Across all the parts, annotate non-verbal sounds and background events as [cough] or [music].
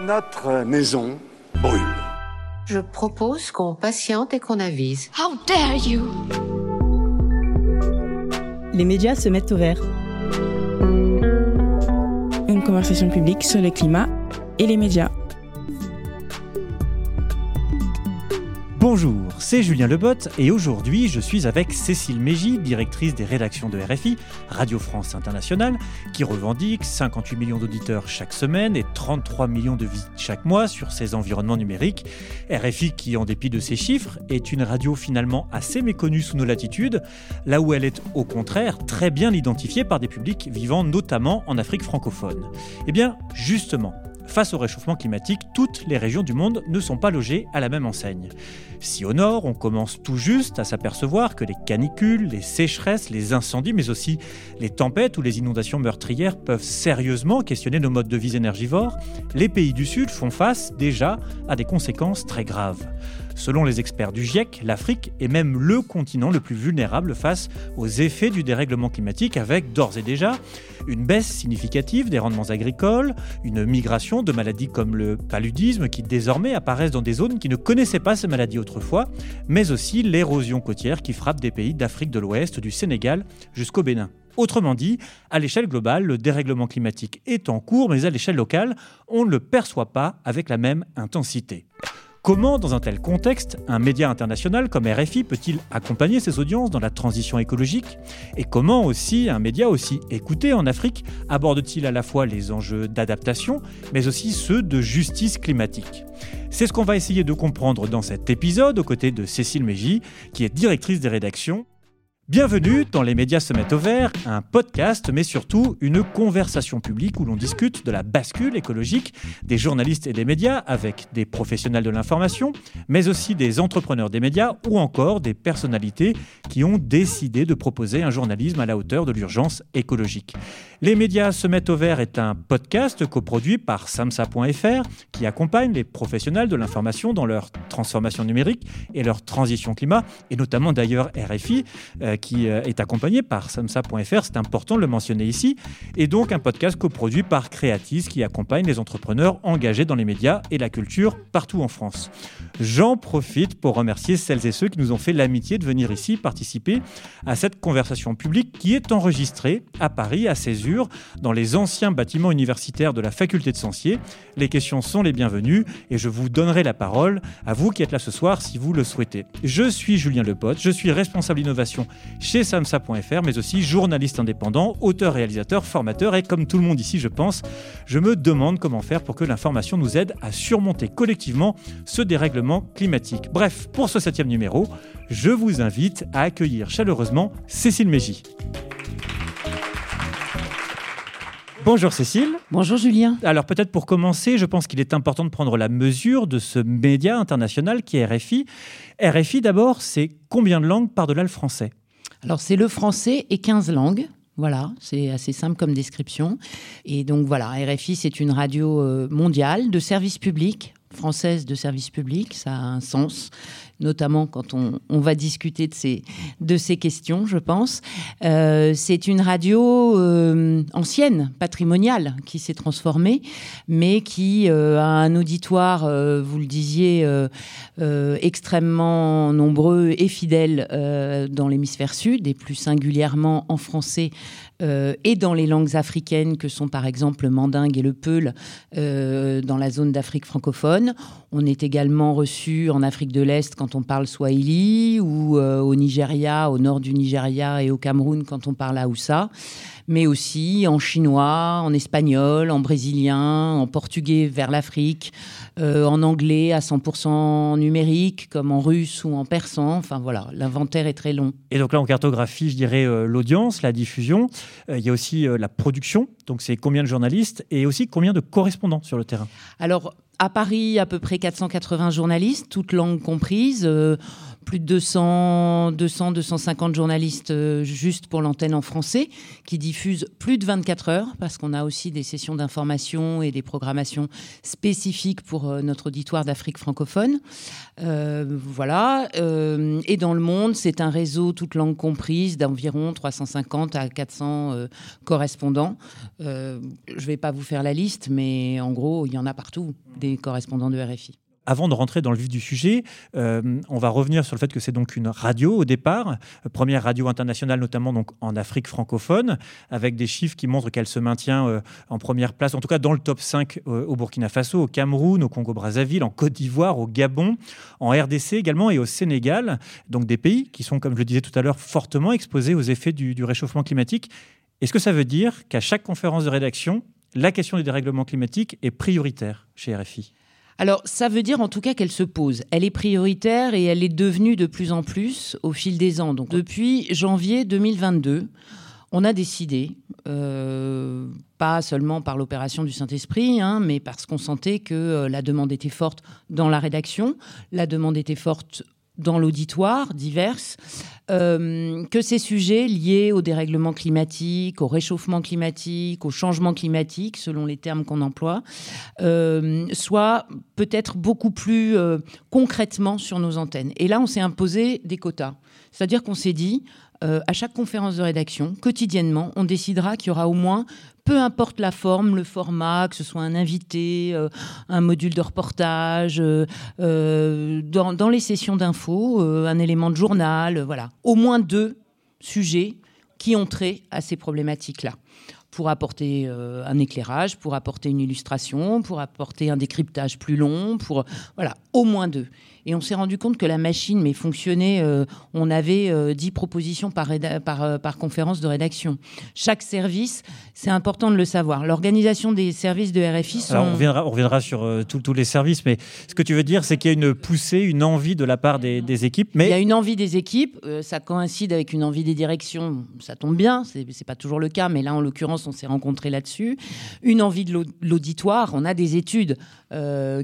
Notre maison brûle. Je propose qu'on patiente et qu'on avise. How dare you? Les médias se mettent au vert. Une conversation publique sur le climat et les médias. Bonjour, c'est Julien Lebotte et aujourd'hui je suis avec Cécile Mégy, directrice des rédactions de RFI, Radio France Internationale, qui revendique 58 millions d'auditeurs chaque semaine et 33 millions de visites chaque mois sur ses environnements numériques. RFI qui, en dépit de ces chiffres, est une radio finalement assez méconnue sous nos latitudes, là où elle est au contraire très bien identifiée par des publics vivant notamment en Afrique francophone. Eh bien, justement, Face au réchauffement climatique, toutes les régions du monde ne sont pas logées à la même enseigne. Si au nord, on commence tout juste à s'apercevoir que les canicules, les sécheresses, les incendies, mais aussi les tempêtes ou les inondations meurtrières peuvent sérieusement questionner nos modes de vie énergivores, les pays du sud font face déjà à des conséquences très graves. Selon les experts du GIEC, l'Afrique est même le continent le plus vulnérable face aux effets du dérèglement climatique avec d'ores et déjà une baisse significative des rendements agricoles, une migration de maladies comme le paludisme qui désormais apparaissent dans des zones qui ne connaissaient pas ces maladies autrefois, mais aussi l'érosion côtière qui frappe des pays d'Afrique de l'Ouest, du Sénégal jusqu'au Bénin. Autrement dit, à l'échelle globale, le dérèglement climatique est en cours, mais à l'échelle locale, on ne le perçoit pas avec la même intensité. Comment, dans un tel contexte, un média international comme RFI peut-il accompagner ses audiences dans la transition écologique? Et comment aussi un média aussi écouté en Afrique aborde-t-il à la fois les enjeux d'adaptation, mais aussi ceux de justice climatique? C'est ce qu'on va essayer de comprendre dans cet épisode aux côtés de Cécile Mégy, qui est directrice des rédactions Bienvenue dans Les médias se mettent au vert, un podcast, mais surtout une conversation publique où l'on discute de la bascule écologique des journalistes et des médias avec des professionnels de l'information, mais aussi des entrepreneurs des médias ou encore des personnalités qui ont décidé de proposer un journalisme à la hauteur de l'urgence écologique. Les médias se mettent au vert est un podcast coproduit par samsa.fr qui accompagne les professionnels de l'information dans leur transformation numérique et leur transition climat, et notamment d'ailleurs RFI. Euh, qui euh, est accompagné par samsa.fr, c'est important de le mentionner ici, et donc un podcast coproduit par Creatis qui accompagne les entrepreneurs engagés dans les médias et la culture partout en France. J'en profite pour remercier celles et ceux qui nous ont fait l'amitié de venir ici participer à cette conversation publique qui est enregistrée à Paris, à Césure, dans les anciens bâtiments universitaires de la faculté de Sancier. Les questions sont les bienvenues et je vous donnerai la parole à vous qui êtes là ce soir si vous le souhaitez. Je suis Julien Lepote, je suis responsable innovation chez samsa.fr, mais aussi journaliste indépendant, auteur, réalisateur, formateur. Et comme tout le monde ici, je pense, je me demande comment faire pour que l'information nous aide à surmonter collectivement ce dérèglement climatique. Bref, pour ce septième numéro, je vous invite à accueillir chaleureusement Cécile Mégy. Bonjour Cécile. Bonjour Julien. Alors peut-être pour commencer, je pense qu'il est important de prendre la mesure de ce média international qui est RFI. RFI d'abord, c'est combien de langues par-delà le français? Alors c'est le français et 15 langues. Voilà, c'est assez simple comme description. Et donc voilà, RFI, c'est une radio euh, mondiale de service public, française de service public, ça a un sens notamment quand on, va discuter de ces, questions, je pense. Euh, c'est une radio euh, ancienne, patrimoniale, qui s'est transformée, mais qui euh, a un auditoire, vous le disiez, extrêmement nombreux et fidèle dans l'hémisphère sud, et plus singulièrement en français et dans les langues africaines que sont par exemple le mandingue et le peul dans la zone d'Afrique francophone. On est également reçu en Afrique de l'Est quand on parle swahili ou euh, au Nigeria, au nord du Nigeria et au Cameroun quand on parle Hausa, mais aussi en chinois, en espagnol, en brésilien, en portugais vers l'Afrique, euh, en anglais à 100% numérique, comme en russe ou en persan. Enfin voilà, l'inventaire est très long. Et donc là, on cartographie, je dirais, euh, l'audience, la diffusion. il y a aussi la production, donc c'est combien de journalistes et aussi combien de correspondants sur le terrain? Alors, à Paris, à peu près 480 journalistes, toutes langues comprises. Euh, plus de 200, 200 250 journalistes juste pour l'antenne en français, qui diffusent plus de 24 heures, parce qu'on a aussi des sessions d'information et des programmations spécifiques pour notre auditoire d'Afrique francophone. voilà. et dans le monde, c'est un réseau, toutes langues comprises, d'environ 350 à 400 correspondants. je ne vais pas vous faire la liste, mais en gros, il y en a partout, des correspondants de RFI. Avant de rentrer dans le vif du sujet, euh, on va revenir sur le fait que c'est donc une radio au départ, première radio internationale notamment donc en Afrique francophone, avec des chiffres qui montrent qu'elle se maintient euh, en première place, en tout cas dans le top 5 euh, au Burkina Faso, au Cameroun, au Congo-Brazzaville, en Côte d'Ivoire, au Gabon, en RDC également et au Sénégal, donc des pays qui sont, comme je le disais tout à l'heure, fortement exposés aux effets du, du réchauffement climatique. Est-ce que ça veut dire qu'à chaque conférence de rédaction, la question du dérèglement climatique est prioritaire chez RFI alors, ça veut dire en tout cas qu'elle se pose. Elle est prioritaire et elle est devenue de plus en plus au fil des ans. Donc, depuis janvier 2022, on a décidé, euh, pas seulement par l'opération du Saint-Esprit, hein, mais parce qu'on sentait que euh, la demande était forte dans la rédaction, la demande était forte dans l'auditoire diverses, euh, que ces sujets liés au dérèglement climatique, au réchauffement climatique, au changement climatique, selon les termes qu'on emploie, euh, soient peut-être beaucoup plus euh, concrètement sur nos antennes. Et là, on s'est imposé des quotas. C'est-à-dire qu'on s'est dit, à chaque conférence de rédaction, quotidiennement, on décidera qu'il y aura au moins peu importe la forme, le format, que ce soit un invité, euh, un module de reportage, euh, euh, dans, les sessions d'infos, un élément de journal, voilà. Au moins deux sujets qui ont trait à ces problématiques-là pour apporter un éclairage, pour apporter une illustration, pour apporter un décryptage plus long, pour voilà, au moins deux. Et on s'est rendu compte que la machine, mais fonctionnait, euh, on avait 10 euh, propositions par, par, euh, par, conférence de rédaction. Chaque service, c'est important de le savoir. L'organisation des services de RFI sont... on, reviendra, on reviendra sur tous les services, mais ce que tu veux dire, c'est qu'il y a une poussée, une envie de la part des, équipes. Mais... Il y a une envie des équipes, ça coïncide avec une envie des directions, ça tombe bien, c'est pas toujours le cas, mais là, en l'occurrence, on s'est rencontrés là-dessus. Une envie de l'auditoire, on a des études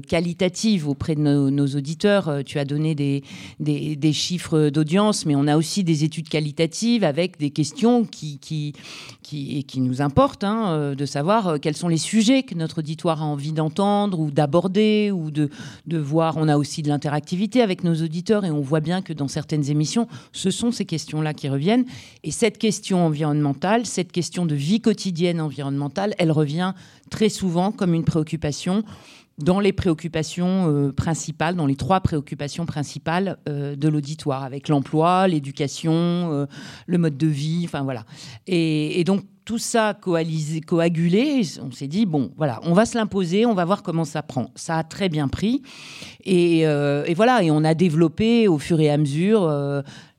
qualitatives auprès de nos auditeurs euh, tu as donné des, des, chiffres d'audience, mais on a aussi des études qualitatives avec des questions qui, qui, qui, qui nous importent, hein, euh, de savoir euh, quels sont les sujets que notre auditoire a envie d'entendre ou d'aborder ou de, de voir. On a aussi de l'interactivité avec nos auditeurs et on voit bien que dans certaines émissions, ce sont ces questions-là qui reviennent. Et cette question environnementale, cette question de vie quotidienne environnementale, elle revient très souvent comme une préoccupation dans les préoccupations euh, principales, dans les trois préoccupations principales euh, de l'auditoire, avec l'emploi, l'éducation, euh, le mode de vie, enfin voilà. Et, donc tout ça coalisé, coagulé, on s'est dit bon, voilà, on va se l'imposer, on va voir comment ça prend. Ça a très bien pris, et, et voilà, et on a développé au fur et à mesure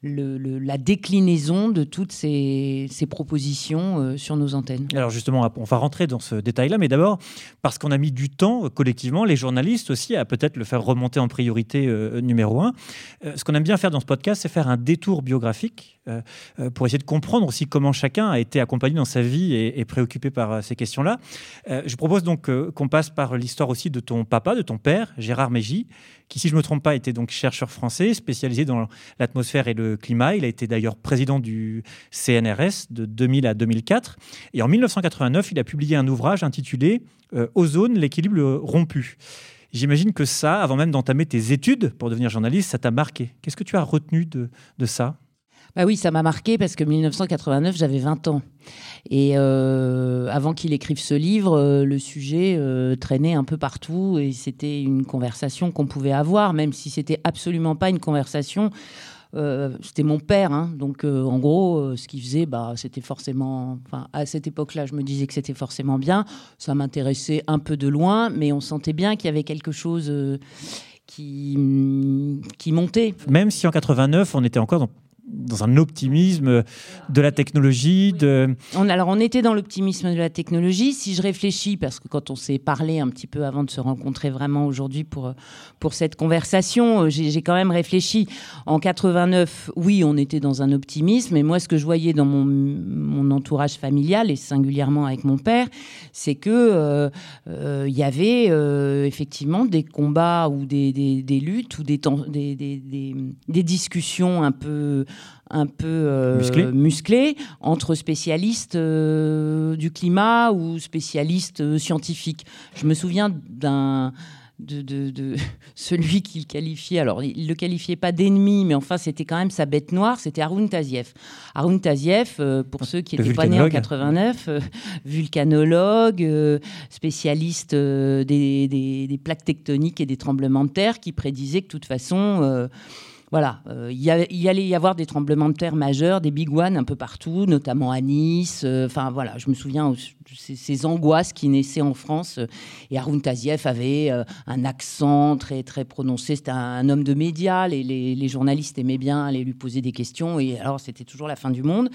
la déclinaison de toutes ces, propositions euh, sur nos antennes. Alors justement, on va rentrer dans ce détail-là, mais d'abord, parce qu'on a mis du temps euh, collectivement, les journalistes aussi, à peut-être le faire remonter en priorité euh, numéro un. ce qu'on aime bien faire dans ce podcast, c'est faire un détour biographique pour essayer de comprendre aussi comment chacun a été accompagné dans sa vie et, préoccupé par ces questions-là. je propose donc qu'on passe par l'histoire aussi de ton papa, de ton père, Gérard Mégy, qui, si je ne me trompe pas, était donc chercheur français spécialisé dans l'atmosphère et le climat. Il a été d'ailleurs président du CNRS de 2000 à 2004. Et en 1989, il a publié un ouvrage intitulé euh, Ozone, l'équilibre rompu. J'imagine que ça, avant même d'entamer tes études pour devenir journaliste, ça t'a marqué. Qu'est-ce que tu as retenu de ça? Bah oui, ça m'a marqué parce que 1989, j'avais 20 ans. Et euh, avant qu'il écrive ce livre, euh, le sujet euh, traînait un peu partout et c'était une conversation qu'on pouvait avoir, même si c'était absolument pas une conversation. c'était mon père, hein. donc en gros, ce qu'il faisait, bah, c'était forcément. Enfin, à cette époque-là, je me disais que c'était forcément bien. Ça m'intéressait un peu de loin, mais on sentait bien qu'il y avait quelque chose qui, qui montait. Même si en 89, on était encore dans dans un optimisme de la technologie. De... On, alors, on était dans l'optimisme de la technologie. Si je réfléchis, parce que quand on s'est parlé un petit peu avant de se rencontrer vraiment aujourd'hui pour, pour cette conversation, j'ai quand même réfléchi. En 89, oui, on était dans un optimisme. Et moi, ce que je voyais dans mon, mon entourage familial, et singulièrement avec mon père, c'est que euh, euh, il y avait euh, effectivement des combats ou des, des, luttes ou des, des, des, des, discussions un peu un peu musclées. entre spécialistes du climat ou spécialistes scientifiques. Je me souviens d'un de, [laughs] celui qu'il qualifiait, alors il ne le qualifiait pas d'ennemi, mais enfin c'était quand même sa bête noire, c'était Arun Taziev. Arun Taziev, euh, pour ceux qui étaient pas nés en 89, euh, vulcanologue, euh, spécialiste des, des, plaques tectoniques et des tremblements de terre, qui prédisait que de toute façon voilà, euh, il, allait y avoir des tremblements de terre majeurs, des big ones un peu partout, notamment à Nice. Euh, enfin voilà, je me souviens de ces, angoisses qui naissaient en France. et Haroun Tazieff avait euh, un accent très très prononcé. C'était un, homme de médias. Les, journalistes aimaient bien aller lui poser des questions. Et alors c'était toujours la fin du monde.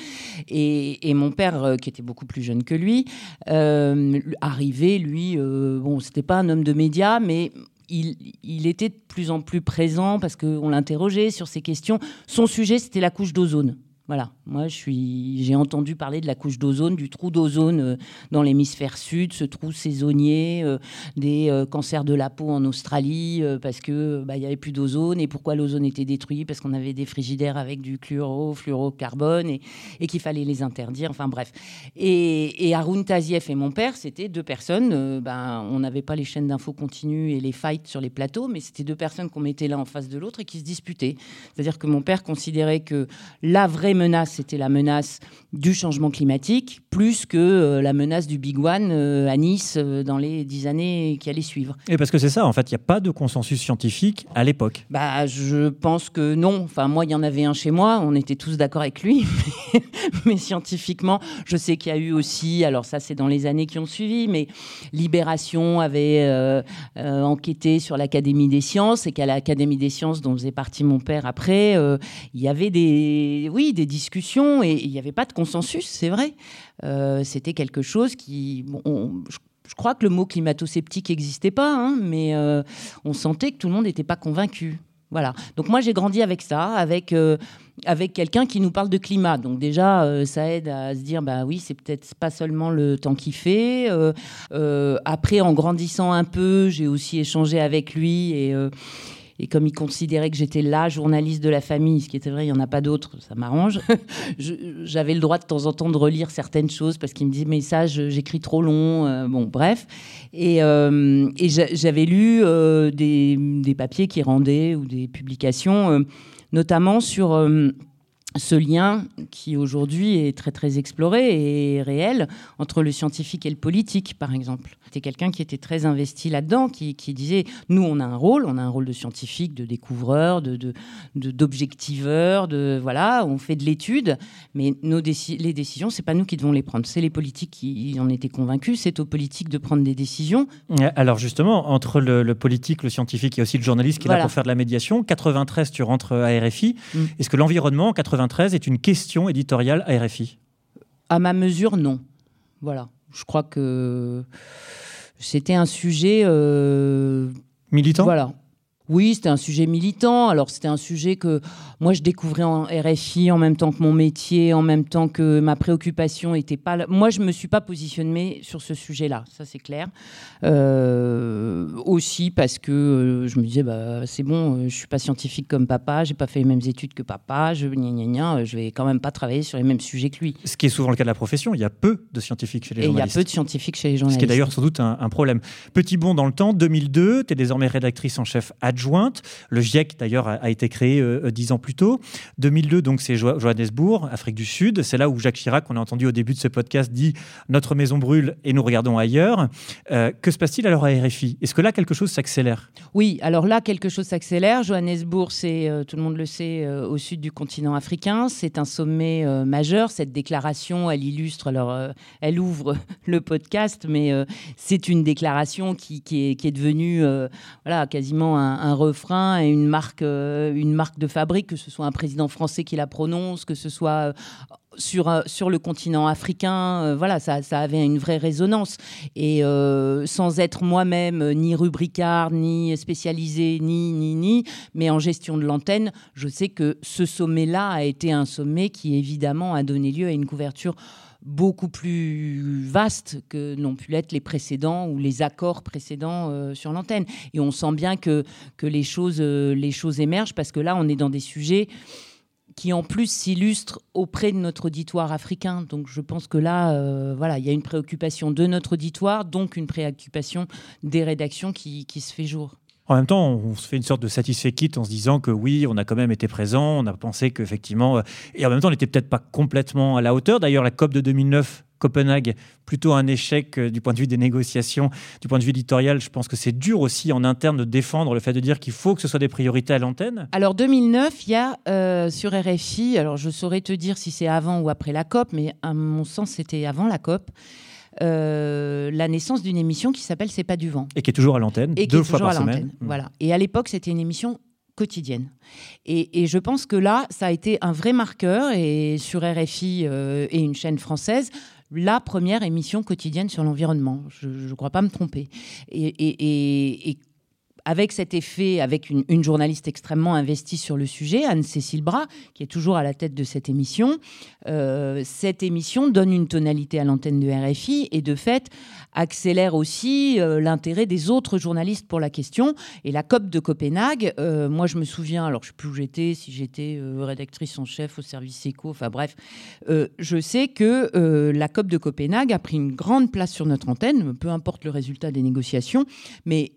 Et, et mon père, qui était beaucoup plus jeune que lui, arrivait lui. bon, c'était pas un homme de médias, mais il, était de plus en plus présent parce qu'on l'interrogeait sur ces questions. Son sujet, c'était la couche d'ozone. Voilà, moi j'ai entendu parler de la couche d'ozone, du trou d'ozone euh, dans l'hémisphère sud, ce trou saisonnier, euh, des euh, cancers de la peau en Australie parce que bah, il y avait plus d'ozone et pourquoi l'ozone était détruit? Parce qu'on avait des frigidaires avec du fluoro, fluorocarbone et, et qu'il fallait les interdire. Enfin bref. Et, et Arun Tazieff et mon père, c'était deux personnes. ben, on n'avait pas les chaînes d'infos continues et les fights sur les plateaux, mais c'était deux personnes qu'on mettait là en face de l'autre et qui se disputaient. C'est-à-dire que mon père considérait que la vraie menace, c'était la menace du changement climatique, plus que euh, la menace du Big One euh, à Nice euh, dans les dix années qui allaient suivre. Et parce que c'est ça, en fait, il n'y a pas de consensus scientifique à l'époque. Bah, je pense que non. Enfin, moi, il y en avait un chez moi, on était tous d'accord avec lui, [laughs] mais, scientifiquement, je sais qu'il y a eu aussi, alors ça, c'est dans les années qui ont suivi, mais Libération avait enquêté sur l'Académie des sciences et qu'à l'Académie des sciences, dont faisait partie mon père après, il y avait des, oui, des discussions et il n'y avait pas de consensus, c'est vrai. Euh, c'était quelque chose qui. je, crois que le mot climato-sceptique n'existait pas, hein, mais euh, on sentait que tout le monde n'était pas convaincu. Voilà. Donc moi j'ai grandi avec ça, avec euh, avec quelqu'un qui nous parle de climat. Donc déjà ça aide à se dire bah oui c'est peut-être pas seulement le temps qui fait. après en grandissant un peu j'ai aussi échangé avec lui et et comme il considérait que j'étais la journaliste de la famille, ce qui était vrai, il n'y en a pas d'autres, ça m'arrange, [laughs] j'avais le droit de temps en temps de relire certaines choses parce qu'il me disait, mais ça, j'écris trop long. Euh, bon, bref. Et, euh, et j'avais lu euh, des, des, papiers qui rendaient ou des publications, notamment sur ce lien qui aujourd'hui est très très exploré et réel entre le scientifique et le politique, par exemple. C'était quelqu'un qui était très investi là-dedans, qui, disait nous on a un rôle, on a un rôle de scientifique, de découvreur, de d'objectiveur, de, voilà, on fait de l'étude, mais nos les décisions c'est pas nous qui devons les prendre, c'est les politiques qui en étaient convaincus, c'est aux politiques de prendre des décisions. Alors justement entre le, politique, le scientifique et aussi le journaliste qui est là pour faire de la médiation, 93 tu rentres à RFI, mm. est-ce que l'environnement 93 est une question éditoriale à RFI À ma mesure, non. Voilà. Je crois que c'était un sujet. Euh, Militant? Voilà. Oui, c'était un sujet militant. Alors, c'était un sujet que moi, je découvrais en RFI en même temps que mon métier, en même temps que ma préoccupation était pas. Moi, je me suis pas positionnée sur ce sujet-là, ça c'est clair. Euh, aussi parce que euh, je me disais, bah, c'est bon, euh, je suis pas scientifique comme papa, j'ai pas fait les mêmes études que papa, je gna, je vais quand même pas travailler sur les mêmes sujets que lui. Ce qui est souvent le cas de la profession. Il y a peu de scientifiques chez les journalistes. Il y a peu de scientifiques chez les journalistes. Ce qui est d'ailleurs sans doute un, un, problème. Petit bond dans le temps, 2002, tu es désormais rédactrice en chef adjointe. Le GIEC, d'ailleurs, a, été créé euh, dix ans plus tôt. 2002, donc, c'est Johannesburg, Afrique du Sud. C'est là où Jacques Chirac, on a entendu au début de ce podcast, dit Notre maison brûle et nous regardons ailleurs. Euh, que se passe-t-il alors à RFI Est-ce que là, quelque chose s'accélère. Oui, alors là, quelque chose s'accélère. Johannesburg, c'est, euh, tout le monde le sait, euh, au sud du continent africain. C'est un sommet euh, majeur. Cette déclaration, elle illustre, alors elle ouvre [laughs] le podcast, mais c'est une déclaration qui, est, devenue voilà, quasiment un, un, refrain et une marque, une marque de fabrique, que ce soit un président français qui la prononce, que ce soit sur, euh, sur le continent africain, euh, voilà, ça, ça, avait une vraie résonance. Et euh, sans être moi-même ni rubricard, ni spécialisé, ni, ni, ni, mais en gestion de l'antenne, je sais que ce sommet-là a été un sommet qui, évidemment, a donné lieu à une couverture beaucoup plus vaste que n'ont pu l'être les précédents ou les accords précédents sur l'antenne. Et on sent bien que, les choses émergent parce que là, on est dans des sujets qui en plus s'illustre auprès de notre auditoire africain. Donc je pense que là, euh, voilà, il y a une préoccupation de notre auditoire, donc une préoccupation des rédactions qui, se fait jour. En même temps, on se fait une sorte de satisfait kit en se disant que oui, on a quand même été présent, on a pensé qu'effectivement, euh, et en même temps, on n'était peut-être pas complètement à la hauteur. D'ailleurs, la COP de 2009 Copenhague, plutôt un échec euh, du point de vue des négociations, du point de vue éditorial. Je pense que c'est dur aussi en interne de défendre le fait de dire qu'il faut que ce soit des priorités à l'antenne. Alors 2009, il y a euh, sur RFI, alors je saurais te dire si c'est avant ou après la COP, mais à mon sens c'était avant la COP. Euh, la naissance d'une émission qui s'appelle C'est pas du vent. Et qui est toujours à l'antenne, deux fois par semaine. Mmh. Voilà. Et à l'époque, c'était une émission quotidienne. Et, je pense que là, ça a été un vrai marqueur, et sur RFI et une chaîne française, la première émission quotidienne sur l'environnement. Je ne crois pas me tromper. Et, avec cet effet, avec une, journaliste extrêmement investie sur le sujet, Anne-Cécile Bras, qui est toujours à la tête de cette émission, euh, cette émission donne une tonalité à l'antenne de RFI et de fait accélère aussi euh, l'intérêt des autres journalistes pour la question. Et la COP de Copenhague, euh, moi je me souviens, alors je ne sais plus où j'étais, si j'étais rédactrice en chef au service éco, enfin bref, je sais que la COP de Copenhague a pris une grande place sur notre antenne, peu importe le résultat des négociations, mais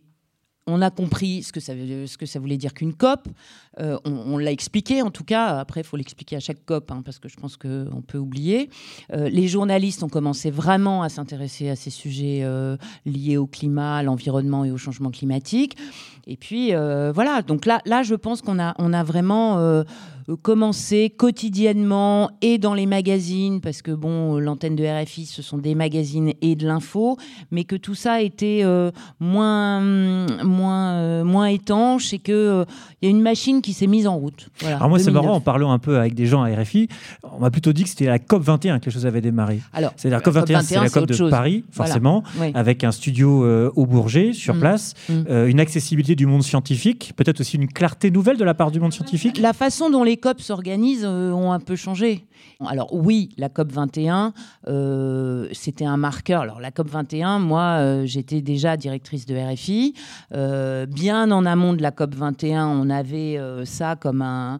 on a compris ce que ça, voulait dire qu'une COP. Euh, on, l'a expliqué, en tout cas. Après, il faut l'expliquer à chaque COP, hein, parce que je pense qu'on peut oublier. Euh, les journalistes ont commencé vraiment à s'intéresser à ces sujets euh, liés au climat, à l'environnement et au changement climatique. Et puis, voilà. Donc là, là, je pense qu'on a, on a vraiment commencer quotidiennement et dans les magazines, parce que bon, l'antenne de RFI, ce sont des magazines et de l'info, mais que tout ça était euh, moins, moins, euh, moins étanche et qu'il euh, il y a une machine qui s'est mise en route. Alors moi, c'est marrant, en parlant un peu avec des gens à RFI, on m'a plutôt dit que c'était la COP 21 que les choses avaient démarré. Alors, c'est la COP 21, c'est la COP de Paris, forcément, avec un studio au Bourget sur mm. place, mm. une accessibilité du monde scientifique, peut-être aussi une clarté nouvelle de la part du monde scientifique. La façon dont les COP s'organisent euh, ont un peu changé. Alors oui, la COP 21, euh, c'était un marqueur. Alors la COP 21, moi, euh, j'étais déjà directrice de RFI. bien en amont de la COP 21, on avait ça comme un,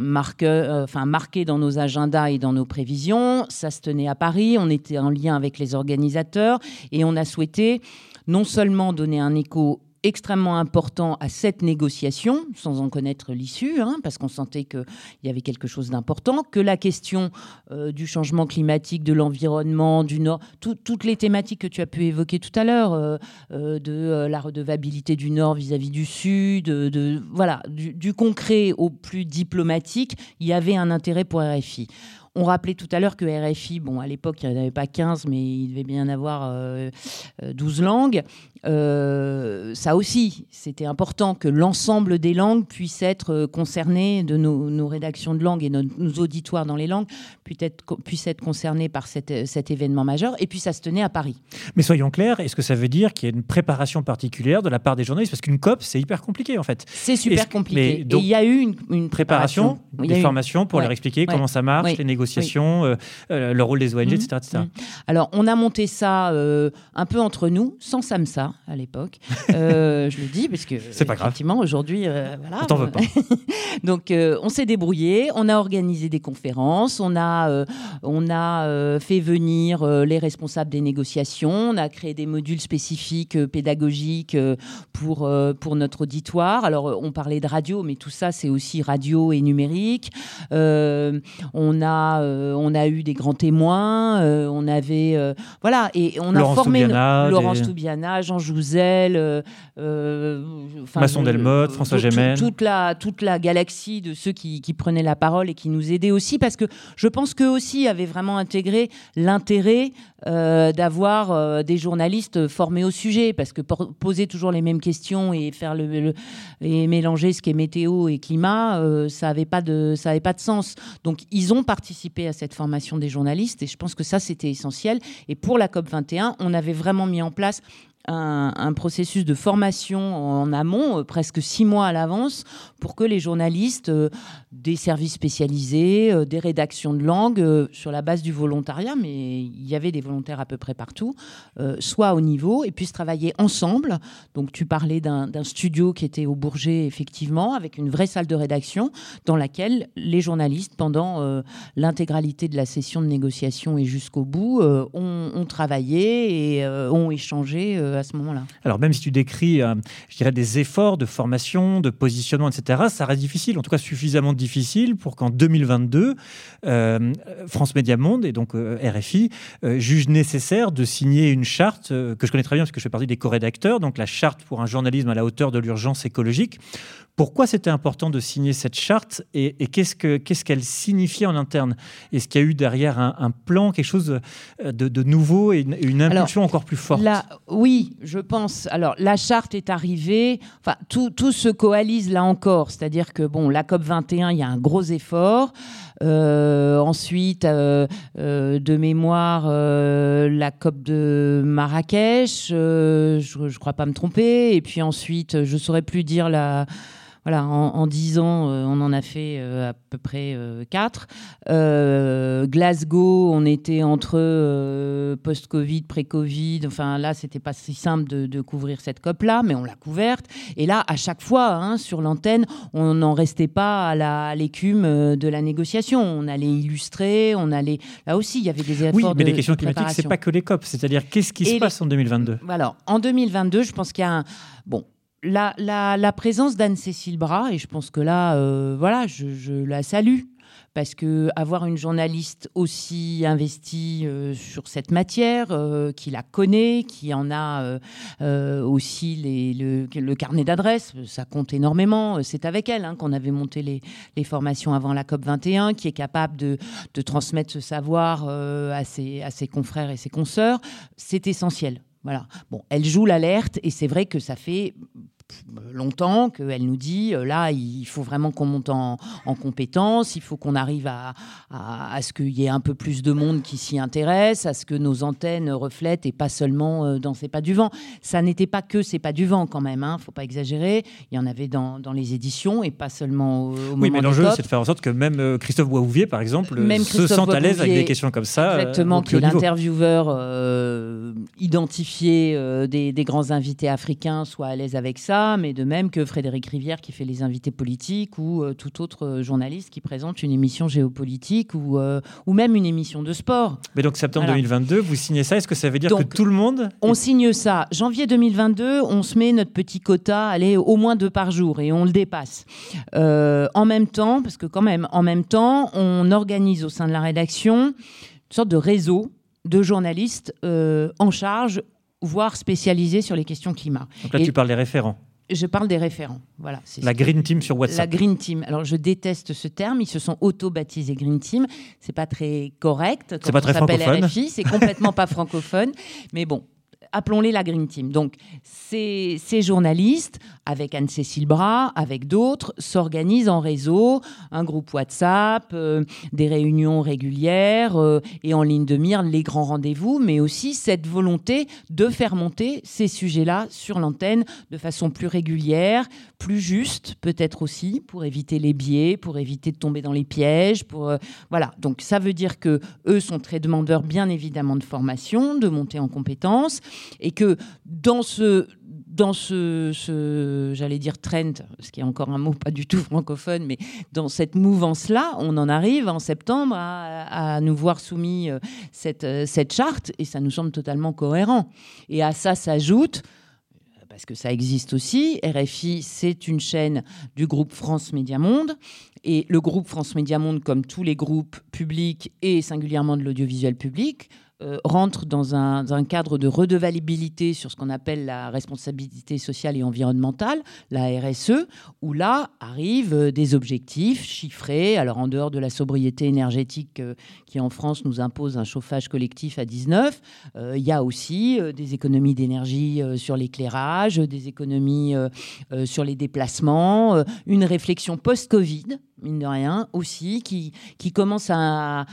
marqueur, enfin marqué dans nos agendas et dans nos prévisions. Ça se tenait à Paris. On était en lien avec les organisateurs et on a souhaité non seulement donner un écho extrêmement important à cette négociation, sans en connaître l'issue, hein, parce qu'on sentait qu'il y avait quelque chose d'important, que la question euh, du changement climatique, de l'environnement, du Nord, toutes les thématiques que tu as pu évoquer tout à l'heure, euh, euh, de la redevabilité du Nord vis-à-vis du Sud, de, voilà, du, concret au plus diplomatique, il y avait un intérêt pour RFI. On rappelait tout à l'heure que RFI, bon, à l'époque, il n'y en avait pas 15, mais il devait bien avoir 12 langues. Euh, ça aussi, c'était important que l'ensemble des langues puissent être euh, concernées, de nos, rédactions de langue et nos, auditoires dans les langues puissent être, puissent être concernés par cet événement majeur. Et puis ça se tenait à Paris. Mais soyons clairs, est-ce que ça veut dire qu'il y a une préparation particulière de la part des journalistes? Parce qu'une COP, c'est hyper compliqué en fait. C'est super compliqué. et il y a eu une, préparation, des formations pour leur expliquer comment ça marche, les négociations, euh, le rôle des ONG, etc., mmh. etc. Mmh. Alors on a monté ça un peu entre nous, sans SAMSA à l'époque. Euh, je le dis parce que c'est pas grave. Effectivement, aujourd'hui, euh, voilà. On t'en veut pas. [laughs] Donc, euh, on s'est débrouillé. On a organisé des conférences. On a, on a fait venir les responsables des négociations. On a créé des modules spécifiques pédagogiques pour pour notre auditoire. Alors, on parlait de radio, mais tout ça, c'est aussi radio et numérique. on a on a eu des grands témoins. on avait voilà et on a formé Laurence Toubiana, Jean Jean Jouzel, euh, Masson Delmotte, François Gémen. Toute la, toute la galaxie de ceux qui, qui, prenaient la parole et qui nous aidaient aussi, parce que je pense qu'eux aussi avaient vraiment intégré l'intérêt d'avoir des journalistes formés au sujet, parce que poser toujours les mêmes questions et faire le, et mélanger ce qui est météo et climat, ça n'avait pas de ça avait pas de sens. Donc ils ont participé à cette formation des journalistes et je pense que ça c'était essentiel. Et pour la COP 21, on avait vraiment mis en place un, processus de formation en amont, euh, presque six mois à l'avance, pour que les journalistes euh, des services spécialisés, euh, des rédactions de langue, sur la base du volontariat, mais il y avait des volontaires à peu près partout, soient au niveau et puissent travailler ensemble. Donc tu parlais d'un studio qui était au Bourget, effectivement, avec une vraie salle de rédaction dans laquelle les journalistes, pendant l'intégralité de la session de négociation et jusqu'au bout, ont, travaillé et ont échangé à ce moment-là. Alors même si tu décris, euh, je dirais, des efforts de formation, de positionnement, etc., ça reste difficile, en tout cas suffisamment difficile pour qu'en 2022, euh, France Média Monde et donc euh, RFI jugent nécessaire de signer une charte que je connais très bien parce que je fais partie des co-rédacteurs, donc la charte pour un journalisme à la hauteur de l'urgence écologique. Pourquoi c'était important de signer cette charte et, qu'est-ce qu'elle signifiait en interne? Est-ce qu'il y a eu derrière un, plan, quelque chose de, nouveau et une, impulsion encore plus forte? Oui, je pense. Alors la charte est arrivée, enfin tout, tout se coalise là encore, c'est-à-dire que bon, la COP 21, il y a un gros effort. Euh, ensuite, euh, euh, de mémoire, la COP de Marrakech, je ne crois pas me tromper. Et puis ensuite, je ne saurais plus dire la voilà, en, dix ans, euh, on en a fait euh, à peu près euh, quatre. Glasgow, on était entre post-Covid, pré-Covid. Enfin, là, c'était pas si simple de, couvrir cette COP-là, mais on l'a couverte. Et là, à chaque fois, hein, sur l'antenne, on n'en restait pas à l'écume de la négociation. On allait illustrer, on allait. Là aussi, il y avait des efforts. Oui, mais les questions climatiques, c'est pas que les COP. C'est-à-dire, qu'est-ce qui se passe en 2022 Alors, en 2022, je pense qu'il y a un. Bon, la, présence d'Anne-Cécile Bras, et je pense que là, euh, voilà, je, la salue, parce que avoir une journaliste aussi investie euh, sur cette matière, euh, qui la connaît, qui en a aussi le, carnet d'adresses, ça compte énormément. C'est avec elle hein, qu'on avait monté les, formations avant la COP 21, qui est capable de, transmettre ce savoir à ses, à ses confrères et ses consoeurs. C'est essentiel. Voilà. Bon, elle joue l'alerte et c'est vrai que ça fait longtemps qu'elle nous dit euh, là, il faut vraiment qu'on monte en, en compétences, il faut qu'on arrive à, à, ce qu'il y ait un peu plus de monde qui s'y intéresse, à ce que nos antennes reflètent et pas seulement euh, dans C'est pas du vent. Ça n'était pas que C'est pas du vent quand même, hein, faut pas exagérer. Il y en avait dans, dans les éditions et pas seulement au, au Oui, mais l'enjeu, c'est de faire en sorte que même euh, Christophe Boisouvier, par exemple, se sente à l'aise avec des questions comme ça. Exactement, qui est l'intervieweur identifié des, des grands invités africains, soit à l'aise avec ça mais de même que Frédéric Rivière qui fait les invités politiques ou euh, tout autre euh, journaliste qui présente une émission géopolitique ou, euh, ou même une émission de sport. Mais donc septembre 2022, vous signez ça, est-ce que ça veut dire que tout le monde... On signe ça. Janvier 2022, on se met notre petit quota, allez, au moins deux par jour et on le dépasse. en même temps, parce que quand même, en même temps, on organise au sein de la rédaction une sorte de réseau de journalistes en charge voire spécialisés sur les questions climat. Donc là, tu parles des référents. Je parle des référents. Voilà, la Green Team sur WhatsApp. La Green Team. Alors je déteste ce terme. Ils se sont auto-baptisés Green Team. C'est pas très correct. C'est pas très francophone. C'est complètement pas [laughs] francophone. Mais bon, appelons-les la Green Team. Donc, ces, journalistes, avec Anne-Cécile Bras, avec d'autres, s'organisent en réseau, un groupe WhatsApp, euh, des réunions régulières euh, et en ligne de mire les grands rendez-vous, mais aussi cette volonté de faire monter ces sujets-là sur l'antenne de façon plus régulière, plus juste, peut-être aussi, pour éviter les biais, pour éviter de tomber dans les pièges. Pour, euh, voilà. Donc, ça veut dire que eux sont très demandeurs, bien évidemment, de formation, de monter en compétences et que dans ce dans ce, j'allais dire trend, ce qui est encore un mot pas du tout francophone, mais dans cette mouvance-là, on en arrive en septembre à, nous voir soumis euh, cette, euh, cette charte, et ça nous semble totalement cohérent. Et à ça s'ajoute parce que ça existe aussi. RFI, c'est une chaîne du groupe France Média Monde. Et le groupe France Média Monde, comme tous les groupes publics et singulièrement de l'audiovisuel public, euh, rentre dans un, cadre de redevabilité sur ce qu'on appelle la responsabilité sociale et environnementale, la RSE, où là arrivent euh, des objectifs chiffrés. Alors en dehors de la sobriété énergétique euh, qui en France nous impose un chauffage collectif à 19, il y a aussi des économies d'énergie sur l'éclairage, des économies sur les déplacements, une réflexion post-Covid mine de rien, aussi, qui, qui commence à,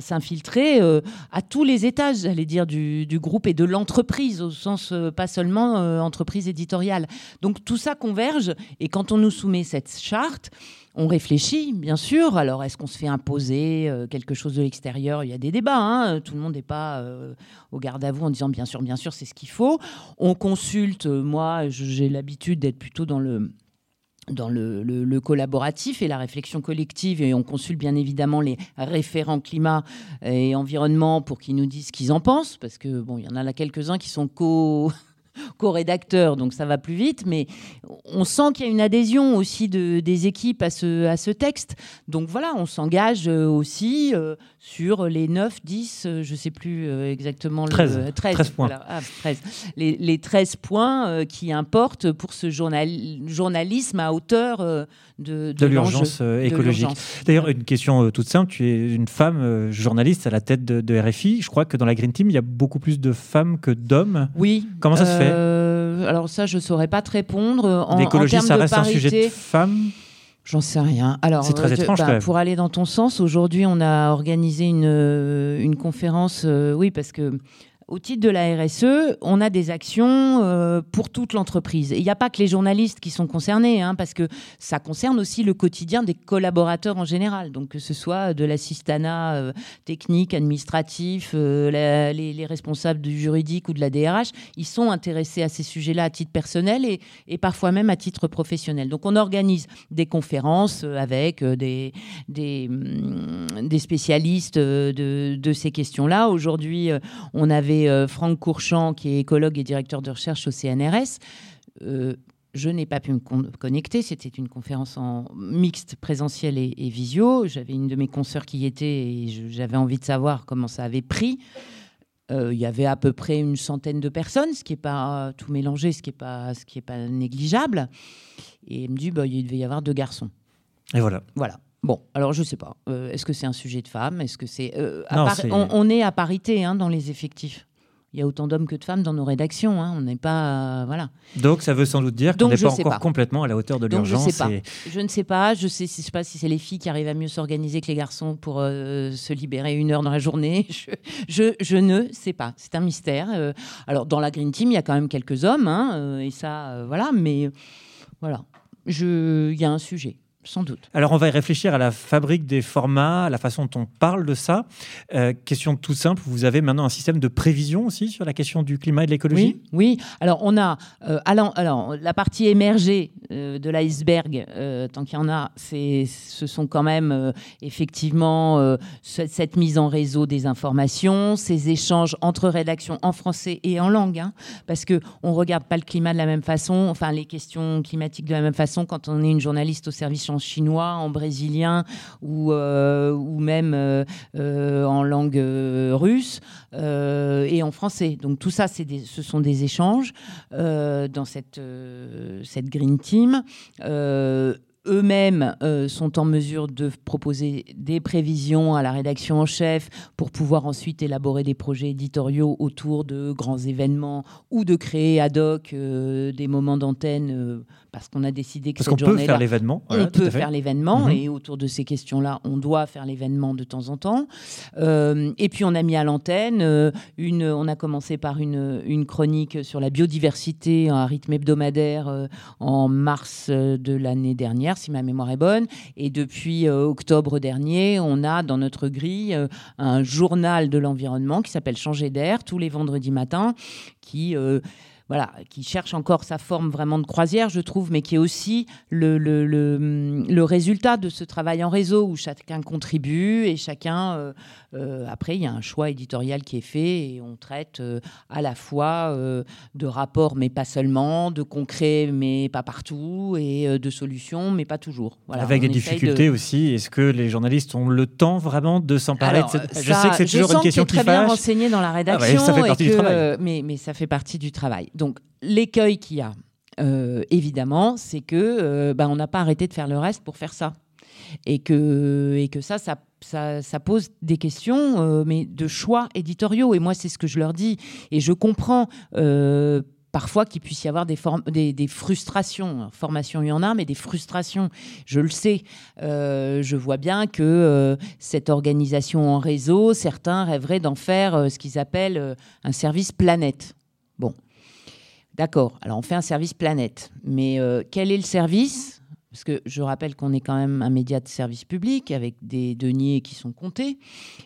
s'infiltrer euh, à tous les étages, j'allais dire, du, du, groupe et de l'entreprise, au sens euh, pas seulement euh, entreprise éditoriale. Donc tout ça converge, et quand on nous soumet cette charte, on réfléchit, bien sûr. Alors, est-ce qu'on se fait imposer quelque chose de l'extérieur? Il y a des débats. Hein. Tout le monde n'est pas au garde à vous en disant bien sûr, bien sûr, c'est ce qu'il faut. On consulte. Moi, j'ai l'habitude d'être plutôt dans le dans le, collaboratif et la réflexion collective. Et on consulte bien évidemment les référents climat et environnement pour qu'ils nous disent ce qu'ils en pensent parce que bon il y en a là quelques-uns qui sont co co-rédacteur, donc ça va plus vite, mais on sent qu'il y a une adhésion aussi de, des équipes à ce, à ce texte. Donc voilà, on s'engage euh, aussi euh, sur les 9, 10, euh, je ne sais plus exactement. 13, le, 13, points. Ah, les, les, 13 points qui importent pour ce journal, journalisme à hauteur de, de, l'urgence écologique. D'ailleurs, une question toute simple, tu es une femme journaliste à la tête de, de, RFI. Je crois que dans la Green Team, il y a beaucoup plus de femmes que d'hommes. Oui. Comment ça se fait euh, alors ça, je ne saurais pas te répondre. L'écologie, ça reste un sujet de femmes J'en sais rien. Alors, c'est très euh, étrange. Bah, pour aller dans ton sens, aujourd'hui, on a organisé une, euh, une conférence. oui, parce que au titre de la RSE, on a des actions euh, pour toute l'entreprise. Il n'y a pas que les journalistes qui sont concernés, hein, parce que ça concerne aussi le quotidien des collaborateurs en général. Donc que ce soit de l'assistanat euh, technique, administratif, euh, les, responsables du juridique ou de la DRH, ils sont intéressés à ces sujets-là à titre personnel et, parfois même à titre professionnel. Donc on organise des conférences avec hum, des spécialistes de, de ces questions-là. Aujourd'hui, on avait euh, Franck Courchamp, qui est écologue et directeur de recherche au CNRS. Euh, je n'ai pas pu me connecter. C'était une conférence en mixte, présentiel et, visio. J'avais une de mes consoeurs qui y était et j'avais envie de savoir comment ça avait pris. Euh, il y avait à peu près une centaine de personnes, ce qui n'est pas tout mélangé, ce qui n'est pas, ce qui est pas négligeable. Et il me dit, bah, il devait y avoir deux garçons. Et voilà. Voilà. Bon, alors je ne sais pas. Est-ce que c'est un sujet de femme Est-ce que c'est on, est à parité hein, dans les effectifs il y a autant d'hommes que de femmes dans nos rédactions. Hein. On n'est pas. Euh, voilà. Donc, ça veut sans doute dire qu'on n'est pas encore complètement à la hauteur de l'urgence. Je, ne sais pas. Je ne sais, sais pas si c'est les filles qui arrivent à mieux s'organiser que les garçons pour euh, se libérer une heure dans la journée. [laughs] Je, je, ne sais pas. C'est un mystère. Euh. alors, dans la Green Team, il y a quand même quelques hommes. Hein, et ça, voilà. Mais voilà. Il y a un sujet sans doute. Alors on va y réfléchir à la fabrique des formats, à la façon dont on parle de ça. Euh, question toute simple, vous avez maintenant un système de prévision aussi sur la question du climat et de l'écologie? Oui, oui, alors on a euh, alors, la partie émergée euh, de l'iceberg, tant qu'il y en a, ce sont quand même effectivement cette mise en réseau des informations, ces échanges entre rédactions en français et en langue, hein, parce qu'on ne regarde pas le climat de la même façon, enfin les questions climatiques de la même façon quand on est une journaliste au service en chinois, en brésilien ou, euh, même euh, euh, en langue russe et en français. Donc tout ça, ce sont des échanges dans cette Green Team eux-mêmes sont en mesure de proposer des prévisions à la rédaction en chef pour pouvoir ensuite élaborer des projets éditoriaux autour de grands événements ou de créer ad hoc des moments d'antenne parce qu'on a décidé que parce cette journée-là, peut faire l'événement. on peut faire l'événement, mhm. et autour de ces questions-là, on doit faire l'événement de temps en temps. Euh, et puis on a mis à l'antenne euh, une, on a commencé par une, une chronique sur la biodiversité, un rythme hebdomadaire euh, en mars de l'année dernière, si ma mémoire est bonne. Et depuis octobre dernier, on a dans notre grille un journal de l'environnement qui s'appelle Changer d'air tous les vendredis matins, qui voilà, qui cherche encore sa forme vraiment de croisière, je trouve, mais qui est aussi le, le, le, résultat de ce travail en réseau où chacun contribue et chacun, euh, euh, après, il y a un choix éditorial qui est fait et on traite euh, à la fois de rapports, mais pas seulement, de concret, mais pas partout, et de solutions, mais pas toujours. Voilà, Avec des difficultés aussi, est-ce que les journalistes ont le temps vraiment de s'emparer de cette... Je sais que c'est toujours une question qui très bien renseigné dans la rédaction, ah ça fait partie du travail. mais, mais ça fait partie du travail. Donc l'écueil qu'il y a, euh, évidemment, c'est que euh, bah, on n'a pas arrêté de faire le reste pour faire ça. Et que, et que ça, ça, ça, pose des questions, euh, mais de choix éditoriaux. Et moi, c'est ce que je leur dis. Et je comprends parfois qu'il puisse y avoir des, des, des, frustrations. Formation, il y en a, mais des frustrations, je le sais. je vois bien que cette organisation en réseau, certains rêveraient d'en faire ce qu'ils appellent un service planète. Bon, D'accord, alors on fait un service planète, mais euh, quel est le service? Parce que je rappelle qu'on est quand même un média de service public avec des deniers qui sont comptés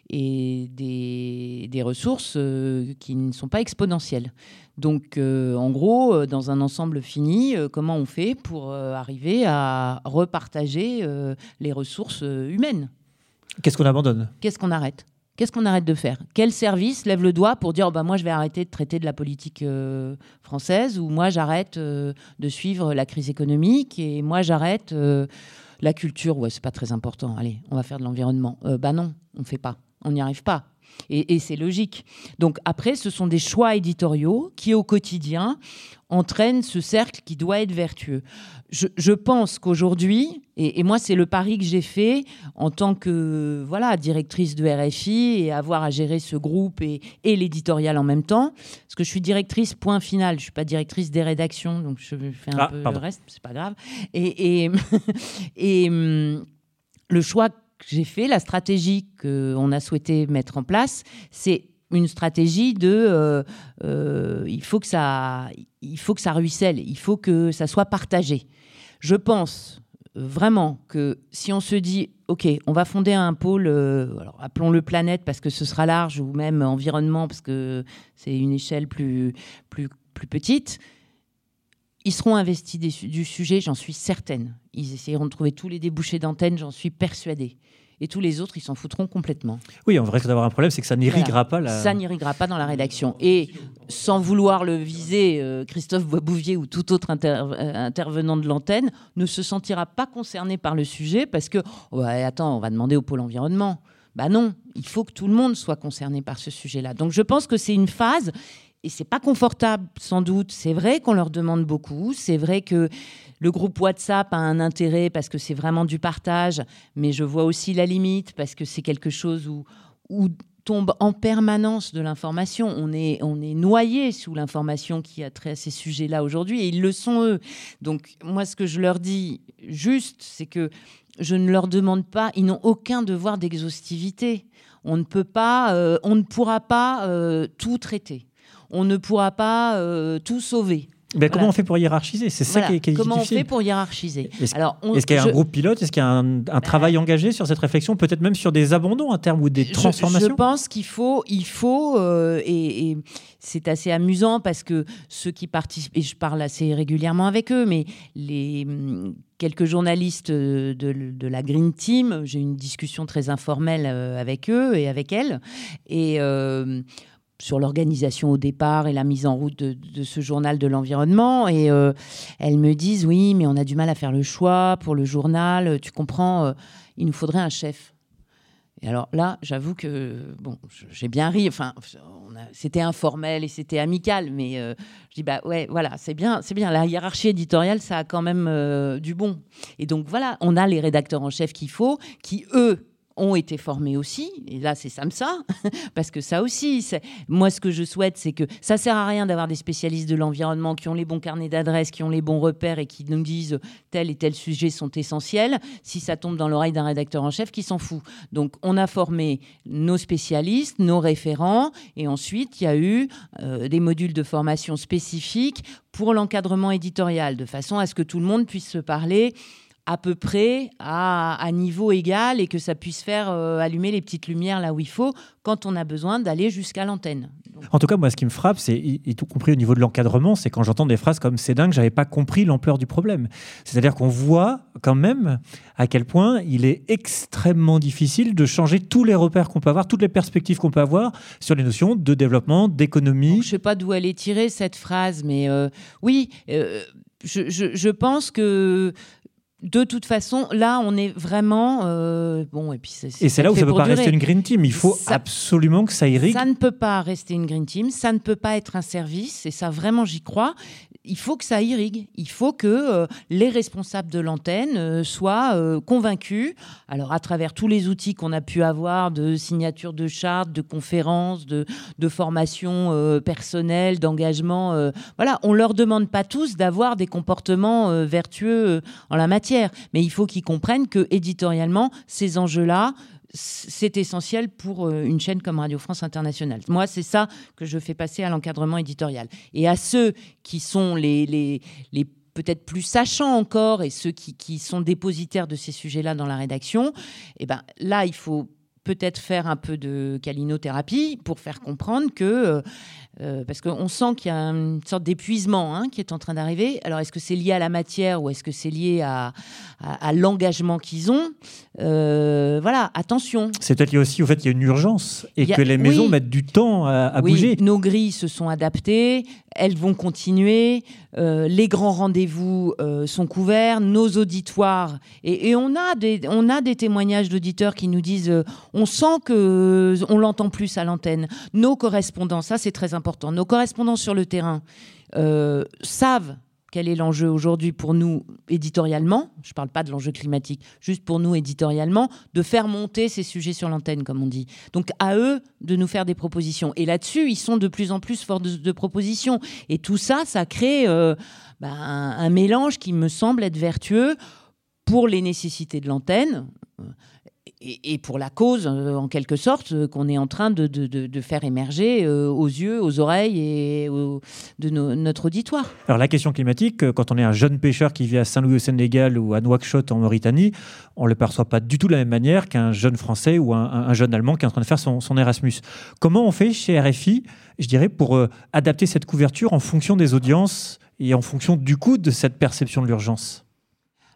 et des, ressources euh, qui ne sont pas exponentielles. Donc, euh, en gros, dans un ensemble fini, comment on fait pour arriver à repartager les ressources humaines? Qu'est-ce qu'on abandonne? Qu'est-ce qu'on arrête? Qu'est-ce qu'on arrête de faire? Quel service lève le doigt pour dire oh, bah, moi je vais arrêter de traiter de la politique euh, française ou moi j'arrête euh, de suivre la crise économique et moi j'arrête euh, la culture? Ouais, c'est pas très important. Allez, on va faire de l'environnement. bah non, on fait pas. On n'y arrive pas. Et, c'est logique. Donc après, ce sont des choix éditoriaux qui, au quotidien, entraînent ce cercle qui doit être vertueux. Je, pense qu'aujourd'hui, et, moi c'est le pari que j'ai fait en tant que voilà directrice de RFI et avoir à gérer ce groupe et, l'éditorial en même temps, parce que je suis directrice point final, je suis pas directrice des rédactions, donc je fais un ah, peu le reste, c'est pas grave. Et, et, [laughs] et hum, le choix j'ai fait, la stratégie qu'on a souhaité mettre en place, c'est une stratégie de euh, euh, il faut que ça il faut que ça ruisselle, il faut que ça soit partagé. Je pense vraiment que si on se dit ok on va fonder un pôle euh, appelons-le planète parce que ce sera large ou même environnement parce que c'est une échelle plus plus plus petite ils seront investis du sujet, j'en suis certaine. Ils essayeront de trouver tous les débouchés d'antenne, j'en suis persuadée et tous les autres, ils s'en foutront complètement. Oui, en vrai, d'avoir un problème, c'est que ça n'irriguera pas la... Ça n'irriguera pas dans la rédaction. Et sans vouloir le viser, euh, Christophe Boisbouvier ou tout autre euh, intervenant de l'antenne ne se sentira pas concerné par le sujet parce que, ouais, attends, on va demander au pôle environnement. Bah non, il faut que tout le monde soit concerné par ce sujet-là. Donc je pense que c'est une phase et c'est pas confortable sans doute. C'est vrai qu'on leur demande beaucoup. C'est vrai que le groupe WhatsApp a un intérêt parce que c'est vraiment du partage, mais je vois aussi la limite parce que c'est quelque chose où, tombe en permanence de l'information. On est, on est noyé sous l'information qui a trait à ces sujets-là aujourd'hui et ils le sont eux. Donc moi, ce que je leur dis juste, c'est que je ne leur demande pas, ils n'ont aucun devoir d'exhaustivité. On ne peut pas, euh, on ne pourra pas euh, tout traiter. On ne pourra pas euh, tout sauver. Mais comment on fait pour hiérarchiser? C'est ça qui est, Comment on fait pour hiérarchiser? Est-ce qu'il y a un groupe pilote? Est-ce qu'il y a un, bah, travail engagé sur cette réflexion Peut-être même sur des abandons à terme ou des transformations? Je, pense qu'il faut, il faut euh, et, c'est assez amusant parce que ceux qui participent, et je parle assez régulièrement avec eux, mais les hum, quelques journalistes de, de, la Green Team, j'ai une discussion très informelle euh, avec eux et avec elles. Et euh, sur l'organisation au départ et la mise en route de, ce journal de l'environnement. Et euh, elles me disent, oui, mais on a du mal à faire le choix pour le journal. Tu comprends, euh, il nous faudrait un chef. Et alors là, j'avoue que bon, j'ai bien ri. Enfin, c'était informel et c'était amical, mais euh, je dis bah ouais, voilà, c'est bien, c'est bien. La hiérarchie éditoriale, ça a quand même du bon. Et donc voilà, on a les rédacteurs en chef qu'il faut, qui eux ont été formés aussi. Et là, c'est SAMSA, [laughs] parce que ça aussi, moi, ce que je souhaite, c'est que ça sert à rien d'avoir des spécialistes de l'environnement qui ont les bons carnets d'adresses, qui ont les bons repères et qui nous disent tel et tel sujet sont essentiels. Si ça tombe dans l'oreille d'un rédacteur en chef, qui s'en fout. Donc, on a formé nos spécialistes, nos référents, et ensuite, il y a eu euh, des modules de formation spécifiques pour l'encadrement éditorial, de façon à ce que tout le monde puisse se parler à peu près à, niveau égal et que ça puisse faire allumer les petites lumières là où il faut quand on a besoin d'aller jusqu'à l'antenne. En tout cas, moi, ce qui me frappe, c'est, y tout compris au niveau de l'encadrement, c'est quand j'entends des phrases comme c'est dingue, j'avais pas compris l'ampleur du problème. C'est-à-dire qu'on voit quand même à quel point il est extrêmement difficile de changer tous les repères qu'on peut avoir, toutes les perspectives qu'on peut avoir sur les notions de développement, d'économie. je ne sais pas d'où elle est tirée cette phrase, mais euh, oui, euh, je, pense que de toute façon, là, on est vraiment euh, bon. Et puis et c'est là où ça ne peut pas rester une green team. Il faut absolument que ça irrigue. Ça ne peut pas rester une green team. Ça ne peut pas être un service. Et ça, vraiment, j'y crois il faut que ça irrigue. Il faut que euh, les responsables de l'antenne euh, soient euh, convaincus. Alors, à travers tous les outils qu'on a pu avoir de signature de charte, de conférences, de, de formation personnelle, d'engagement, voilà, on leur demande pas tous d'avoir des comportements vertueux en la matière, mais il faut qu'ils comprennent que éditorialement, ces enjeux-là c'est essentiel pour euh, une chaîne comme Radio France Internationale. Moi, c'est ça que je fais passer à l'encadrement éditorial. Et à ceux qui sont les, les, les peut-être plus sachants encore et ceux qui, qui sont dépositaires de ces sujets-là dans la rédaction, eh ben, là, il faut peut-être faire un peu de calinothérapie pour faire comprendre que, euh, euh, parce qu'on sent qu'il y a une sorte d'épuisement hein, qui est en train d'arriver. Alors, est-ce que c'est lié à la matière ou est-ce que c'est lié à, à, l'engagement qu'ils ont? Euh, Voilà, attention. C'est peut-être lié aussi au fait qu'il y a une urgence et que les maisons mettent du temps à, oui, bouger. Nos grilles se sont adaptées, elles vont continuer. les grands rendez-vous sont couverts, nos auditoires et, et, on a des on a des témoignages d'auditeurs qui nous disent on sent que on l'entend plus à l'antenne. Nos correspondants, ça c'est très important. Nos correspondants sur le terrain euh, savent quel est l'enjeu aujourd'hui pour nous éditorialement, je ne parle pas de l'enjeu climatique, juste pour nous éditorialement, de faire monter ces sujets sur l'antenne, comme on dit. Donc à eux de nous faire des propositions. Et là-dessus, ils sont de plus en plus forts de, propositions. Et tout ça, ça crée euh, ben, un, mélange qui me semble être vertueux pour les nécessités de l'antenne et, pour la cause, euh, en quelque sorte, euh, qu'on est en train de, faire émerger euh, aux yeux, aux oreilles et de notre auditoire. Alors la question climatique, quand on est un jeune pêcheur qui vit à Saint-Louis au Sénégal ou à Nouakchott en Mauritanie, on ne le perçoit pas du tout de la même manière qu'un jeune Français ou un, jeune Allemand qui est en train de faire son, son Erasmus. Comment on fait chez RFI, je dirais, pour adapter cette couverture en fonction des audiences et en fonction du coût de cette perception de l'urgence?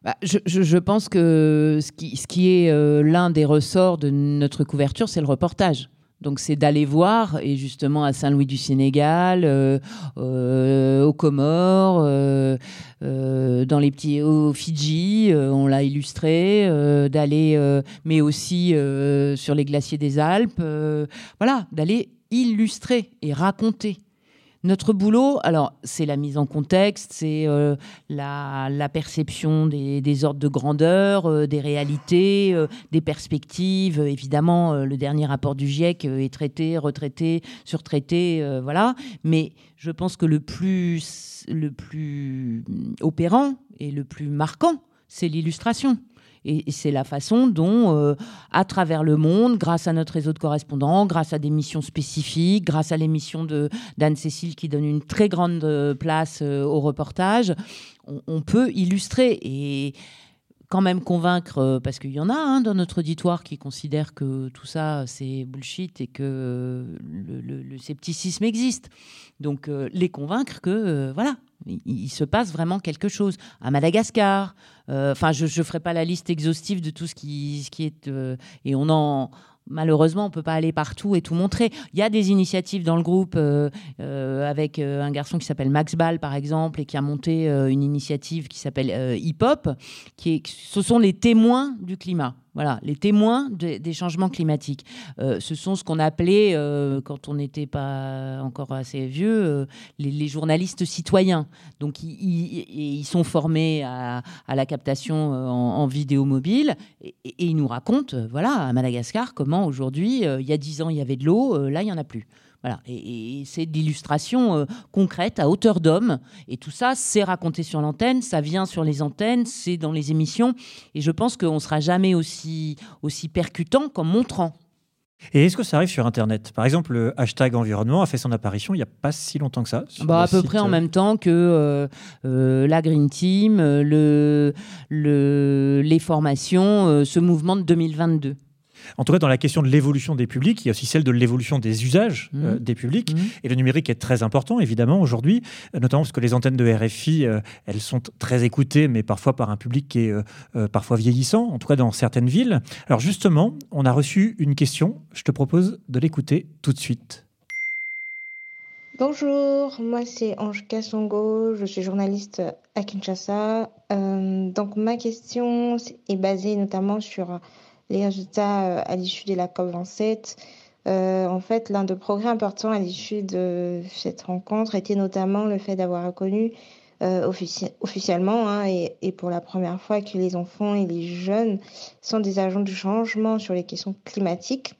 Bah, je, pense que ce qui, est euh, l'un des ressorts de notre couverture, c'est le reportage. Donc c'est d'aller voir, et justement à Saint-Louis du Sénégal, euh, euh, aux Comores, dans les petits, au Fidji, on l'a illustré, d'aller, mais aussi sur les glaciers des Alpes, voilà, d'aller illustrer et raconter notre boulot, alors c'est la mise en contexte, c'est euh, la, perception des, ordres de grandeur, euh, des réalités, euh, des perspectives. Évidemment, le dernier rapport du GIEC est traité, retraité, surtraité, voilà. Mais je pense que le plus, le plus opérant et le plus marquant, c'est l'illustration. Et, c'est la façon dont, euh, à travers le monde, grâce à notre réseau de correspondants, grâce à des missions spécifiques, grâce à l'émission d'Anne-Cécile qui donne une très grande euh, place euh, au reportage, on, peut illustrer. Et quand même convaincre, parce qu'il y en a hein, dans notre auditoire qui considèrent que tout ça c'est bullshit et que le, scepticisme existe. Donc les convaincre que voilà, il, se passe vraiment quelque chose. À Madagascar, euh, enfin, je ne ferai pas la liste exhaustive de tout ce qui, ce qui est. Euh, et on en. Malheureusement, on peut pas aller partout et tout montrer. Il y a des initiatives dans le groupe euh, avec un garçon qui s'appelle Max Ball, par exemple, et qui a monté une initiative qui s'appelle Hip Hop. Ce sont les témoins du climat. Voilà, les témoins des changements climatiques. Euh, ce sont ce qu'on appelait, euh, quand on n'était pas encore assez vieux, euh, les, journalistes citoyens. Donc, ils, sont formés à, la captation en, vidéo mobile et, ils nous racontent, voilà, à Madagascar, comment aujourd'hui, il y a dix ans, il y avait de l'eau, là, il n'y en a plus. Voilà. Et, c'est de l'illustration euh, concrète à hauteur d'homme. Et tout ça, c'est raconté sur l'antenne, ça vient sur les antennes, c'est dans les émissions. Et je pense qu'on ne sera jamais aussi, aussi percutant qu'en montrant. Et est-ce que ça arrive sur Internet? Par exemple, le hashtag environnement a fait son apparition il n'y a pas si longtemps que ça. Bah, à peu près en même temps que la Green Team, le, le, les formations, ce mouvement de 2022. En tout cas, dans la question de l'évolution des publics, il y a aussi celle de l'évolution des usages euh, mmh. des publics. Mmh. Et le numérique est très important, évidemment, aujourd'hui, euh, notamment parce que les antennes de RFI, euh, elles sont très écoutées, mais parfois par un public qui est parfois vieillissant, en tout cas dans certaines villes. Alors justement, on a reçu une question. Je te propose de l'écouter tout de suite. Bonjour, moi c'est Ange Kassongo, je suis journaliste à Kinshasa. donc ma question est basée notamment sur les résultats euh, à l'issue de la COP27. Euh, en fait, l'un des progrès importants à l'issue de cette rencontre était notamment le fait d'avoir reconnu euh, officiellement hein, et, pour la première fois que les enfants et les jeunes sont des agents du changement sur les questions climatiques.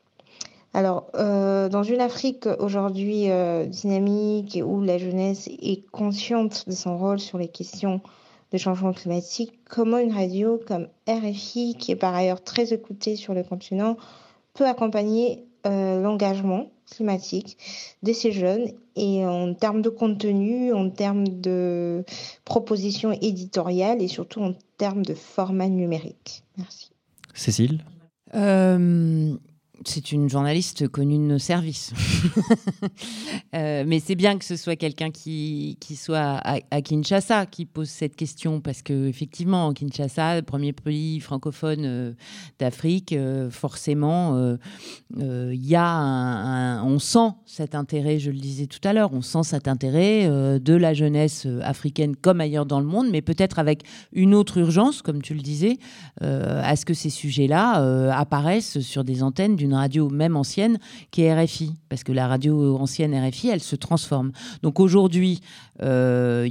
Alors, dans une Afrique aujourd'hui dynamique et où la jeunesse est consciente de son rôle sur les questions de changement climatique, comment une radio comme RFI, qui est par ailleurs très écoutée sur le continent, peut accompagner euh, l'engagement climatique de ces jeunes et en termes de contenu, en termes de propositions éditoriales et surtout en termes de format numérique? Merci. Cécile? Euh, c'est une journaliste connue de nos services. [laughs] Euh, mais c'est bien que ce soit quelqu'un qui, qui soit à, Kinshasa qui pose cette question, parce que effectivement, Kinshasa, premier pays francophone euh, d'Afrique, euh, forcément, y a on sent cet intérêt, je le disais tout à l'heure, on sent cet intérêt de la jeunesse africaine comme ailleurs dans le monde, mais peut-être avec une autre urgence, comme tu le disais, à ce que ces sujets-là apparaissent sur des antennes d'une radio même ancienne qui est RFI, parce que la radio ancienne RFI, elle se transforme. Donc aujourd'hui, euh,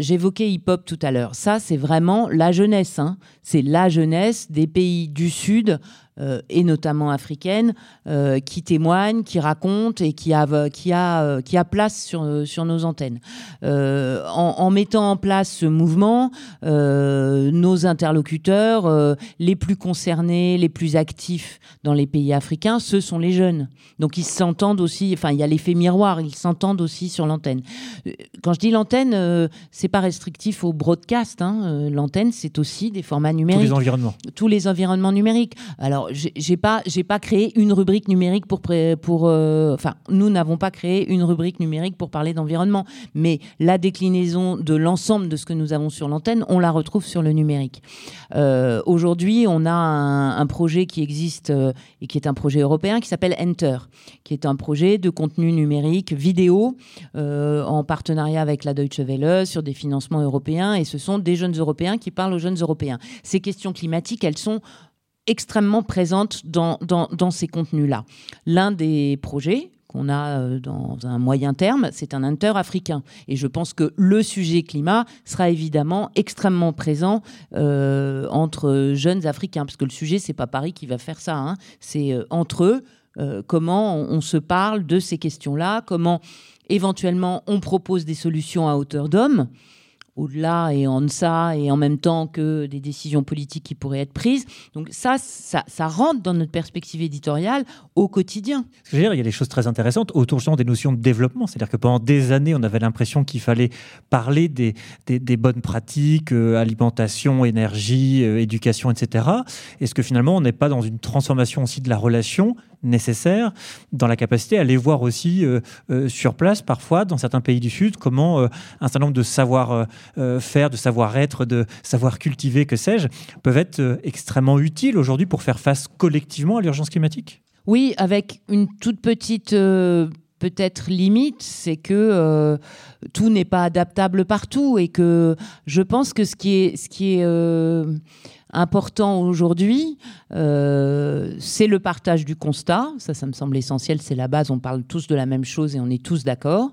j'évoquais hip-hop tout à l'heure. Ça, c'est vraiment la jeunesse. Hein. C'est la jeunesse des pays du Sud et notamment africaine, euh, qui témoigne, qui raconte et qui a, qui a, euh, qui a place sur, sur nos antennes. En, mettant en place ce mouvement, nos interlocuteurs, les plus concernés, les plus actifs dans les pays africains, ce sont les jeunes. Donc ils s'entendent aussi, enfin il y a l'effet miroir, ils s'entendent aussi sur l'antenne. Quand je dis l'antenne, c'est pas restrictif au broadcast. Hein. L'antenne, c'est aussi des formats numériques. Tous les environnements. Tous les environnements numériques. Alors j'ai pas j'ai pas créé une rubrique numérique pour pour euh, enfin nous n'avons pas créé une rubrique numérique pour parler d'environnement, mais la déclinaison de l'ensemble de ce que nous avons sur l'antenne, on la retrouve sur le numérique. Euh, aujourd'hui, on a un, projet qui existe euh, et qui est un projet européen qui s'appelle Enter, qui est un projet de contenu numérique vidéo en partenariat avec la Deutsche Welle sur des financements européens et ce sont des jeunes européens qui parlent aux jeunes européens. Ces questions climatiques, elles sont extrêmement présente dans, ces contenus-là. L'un des projets qu'on a euh, dans un moyen terme, c'est un inter-africain. Et je pense que le sujet climat sera évidemment extrêmement présent euh, entre jeunes Africains, parce que le sujet, c'est pas Paris qui va faire ça, hein. c'est euh, entre eux, comment on, se parle de ces questions-là, comment éventuellement on propose des solutions à hauteur d'homme au-delà et en deçà et en même temps que des décisions politiques qui pourraient être prises. Donc ça, ça, rentre dans notre perspective éditoriale au quotidien. il y a des choses très intéressantes autour des notions de développement. C'est-à-dire que pendant des années, on avait l'impression qu'il fallait parler des, des, bonnes pratiques, euh, alimentation, énergie, euh, éducation, etc. Est-ce que finalement, on n'est pas dans une transformation aussi de la relation nécessaire dans la capacité à aller voir aussi euh, euh, sur place, parfois, dans certains pays du Sud, comment euh, un certain nombre de savoir-faire, de savoir-être, de savoir cultiver, que sais-je, peuvent être extrêmement utiles aujourd'hui pour faire face collectivement à l'urgence climatique? Oui, avec une toute petite peut-être limite, c'est que tout n'est pas adaptable partout et que je pense que ce qui est, ce qui est important aujourd'hui, euh, c'est le partage du constat. Ça, ça me semble essentiel, c'est la base. On parle tous de la même chose et on est tous d'accord.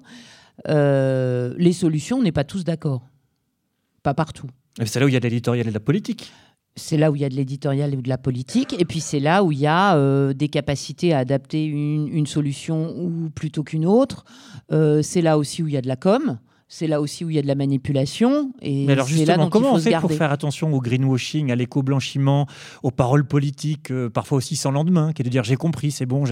Euh, les solutions, on n'est pas tous d'accord. Pas partout. C'est là où il y a de l'éditorial et de la politique. C'est là où il y a de l'éditorial et de la politique. Et puis c'est là où il y a euh, des capacités à adapter une, une solution ou plutôt qu'une autre. c'est là aussi où il y a de la com c'est là aussi où il y a de la manipulation. Et Mais alors là justement, dont comment on fait pour faire attention au greenwashing, à l'éco-blanchiment, aux paroles politiques, euh, parfois aussi sans lendemain, qui est de dire j'ai compris, c'est bon,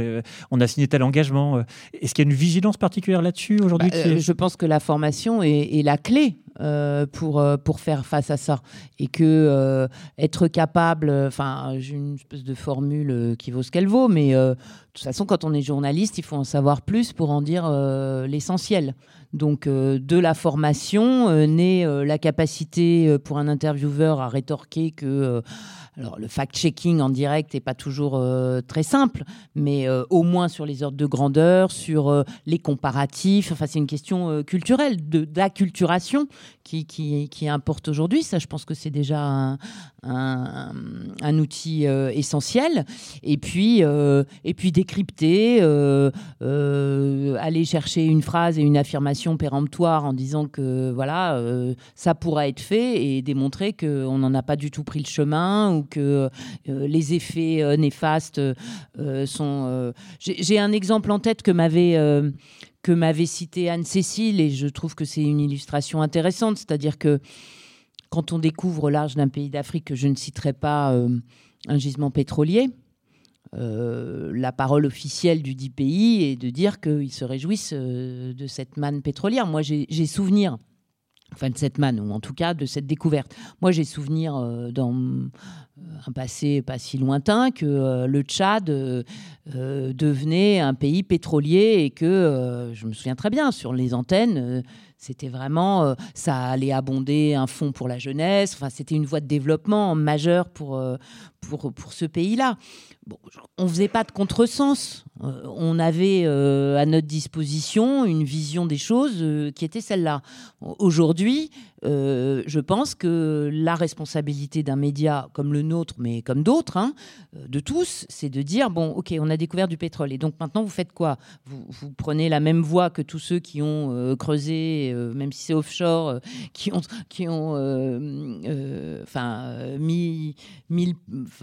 on a signé tel engagement. euh. Est-ce qu'il y a une vigilance particulière là-dessus aujourd'hui Bah, euh, est- Je pense que la formation est, est la clé euh, pour, pour faire face à ça. Et que être capable, enfin, j'ai une espèce de formule qui vaut ce qu'elle vaut, mais de toute façon, quand on est journaliste, il faut en savoir plus pour en dire l'essentiel. Donc, euh, de la formation euh, naît euh, la capacité pour un intervieweur à rétorquer que. Alors, le fact-checking en direct n'est pas toujours euh, très simple, mais euh, au moins sur les ordres de grandeur, sur euh, les comparatifs. Enfin, c'est une question culturelle, d'acculturation qui, importe aujourd'hui. Ça, je pense que c'est déjà un, outil essentiel. Et puis, et puis décrypter, aller chercher une phrase et une affirmation péremptoire en disant que voilà, ça pourra être fait et démontrer qu'on n'en a pas du tout pris le chemin ou que euh, les effets euh, néfastes euh, sont. euh, J'ai un exemple en tête que m'avait. euh, que m'avait cité Anne-Cécile, et je trouve que c'est une illustration intéressante, c'est-à-dire que quand on découvre au large d'un pays d'Afrique, que je ne citerai pas euh, un gisement pétrolier, euh, la parole officielle du dit pays est de dire qu'ils se réjouissent euh, de cette manne pétrolière. Moi, j'ai souvenir, enfin de cette manne, ou en tout cas de cette découverte. Moi, j'ai souvenir euh, dans euh, un passé pas si lointain que euh, le Tchad devenait un pays pétrolier et que, je me souviens très bien, sur les antennes, c'était vraiment, ça allait abonder un fonds pour la jeunesse, enfin, c'était une voie de développement majeure pour, pour, pour ce pays-là. On faisait pas de contresens. Euh, on avait euh, à notre disposition une vision des choses euh, qui était celle-là. Aujourd'hui, euh, je pense que la responsabilité d'un média comme le nôtre, mais comme d'autres, hein, euh, de tous, c'est de dire bon, ok, on a découvert du pétrole, et donc maintenant vous faites quoi? Vous, prenez la même voie que tous ceux qui ont euh, creusé, même si c'est offshore, qui ont, qui ont, enfin, mis, mis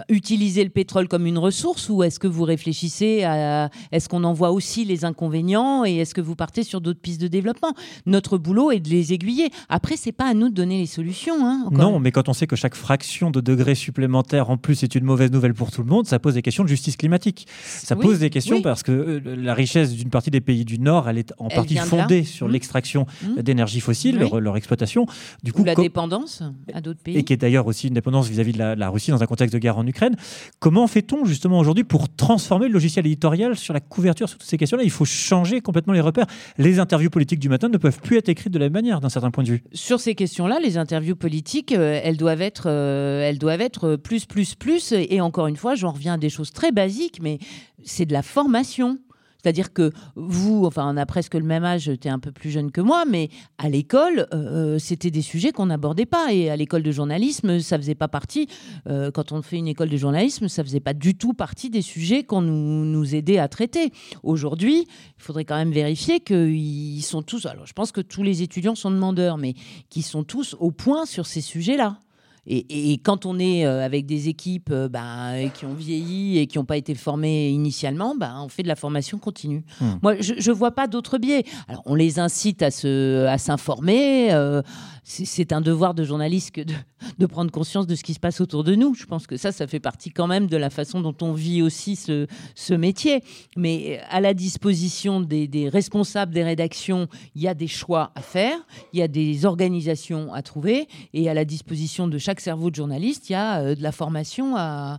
utilisé le pétrole comme une ressource, ou est-ce que vous réfléchissez à, est-ce qu'on en voit aussi les inconvénients, et est-ce que vous partez sur d'autres pistes de développement? Notre boulot est de les aiguiller. Après, c'est pas à nous de donner les solutions. Hein. Non, mais quand on sait que chaque fraction de degré supplémentaire en plus est une mauvaise nouvelle pour tout le monde, ça pose des questions de justice climatique. Ça Oui, pose des questions oui. parce que euh, la richesse d'une partie des pays du Nord, elle est en Elle partie fondée sur Mmh. l'extraction Mmh. d'énergie fossile, Oui. leur, leur exploitation. Du Ou coup, la co- dépendance à d'autres pays. et qui est d'ailleurs aussi une dépendance vis-à-vis de la, la Russie dans un contexte de guerre en Ukraine. Comment fait-on justement aujourd'hui pour transformer le logiciel éditorial sur la couverture sur toutes ces questions-là? Il faut changer complètement les repères. Les interviews politiques du matin ne peuvent plus être écrites de la même manière d'un certain point de vue. Sur ces questions-là, les interviews politiques, euh, elles doivent être, euh, elles doivent être plus, plus, plus. Et encore une fois, j'en reviens à des choses très basiques, mais c'est de la formation. C'est-à-dire que vous, enfin, on a presque le même âge, tu es un peu plus jeune que moi, mais à l'école, euh, c'était des sujets qu'on n'abordait pas. Et à l'école de journalisme, ça faisait pas partie, euh, quand on fait une école de journalisme, ça faisait pas du tout partie des sujets qu'on nous, nous aidait à traiter. Aujourd'hui, il faudrait quand même vérifier qu'ils sont tous, alors je pense que tous les étudiants sont demandeurs, mais qu'ils sont tous au point sur ces sujets-là. Et, et quand on est euh, avec des équipes euh, ben, qui ont vieilli et qui n'ont pas été formées initialement, ben, on fait de la formation continue. Hmm. Moi, je ne vois pas d'autre biais. Alors, on les incite à s'informer. euh, c'est un devoir de journaliste que de, prendre conscience de ce qui se passe autour de nous. Je pense que ça, ça fait partie quand même de la façon dont on vit aussi ce, métier. Mais à la disposition des, responsables des rédactions, il y a des choix à faire, il y a des organisations à trouver, et à la disposition de chaque cerveau de journaliste, il y a euh, de la formation à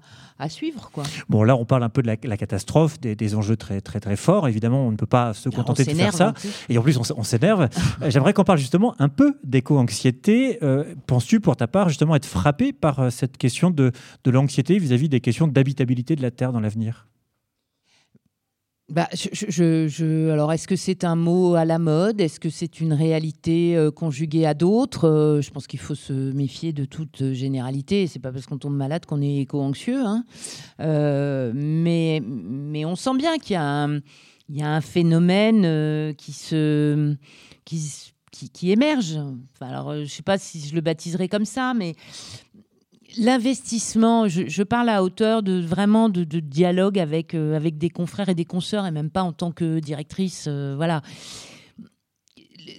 suivre. Quoi. Bon, là, on parle un peu de la, la catastrophe, des, des enjeux très, très, très forts. Évidemment, on ne peut pas se contenter On de faire ça. Et en plus, on s'énerve. [laughs] Euh, J'aimerais qu'on parle justement un peu d'éco-anxiété. Euh, Penses-tu, pour ta part, justement, être frappé par euh, cette question de, de l'anxiété vis-à-vis des questions d'habitabilité de la Terre dans l'avenir? Bah, alors, est-ce que c'est un mot à la mode? Est-ce que c'est une réalité euh, conjuguée à d'autres? Euh, Je pense qu'il faut se méfier de toute généralité. C'est pas parce qu'on tombe malade qu'on est éco-anxieux. hein. Euh, mais, on sent bien qu'il y a un, phénomène qui émerge. Enfin, alors, je sais pas si je le baptiserai comme ça, mais l'investissement, je, parle à hauteur de vraiment de, dialogue avec, euh, avec des confrères et des consoeurs, et même pas en tant que directrice. euh, voilà.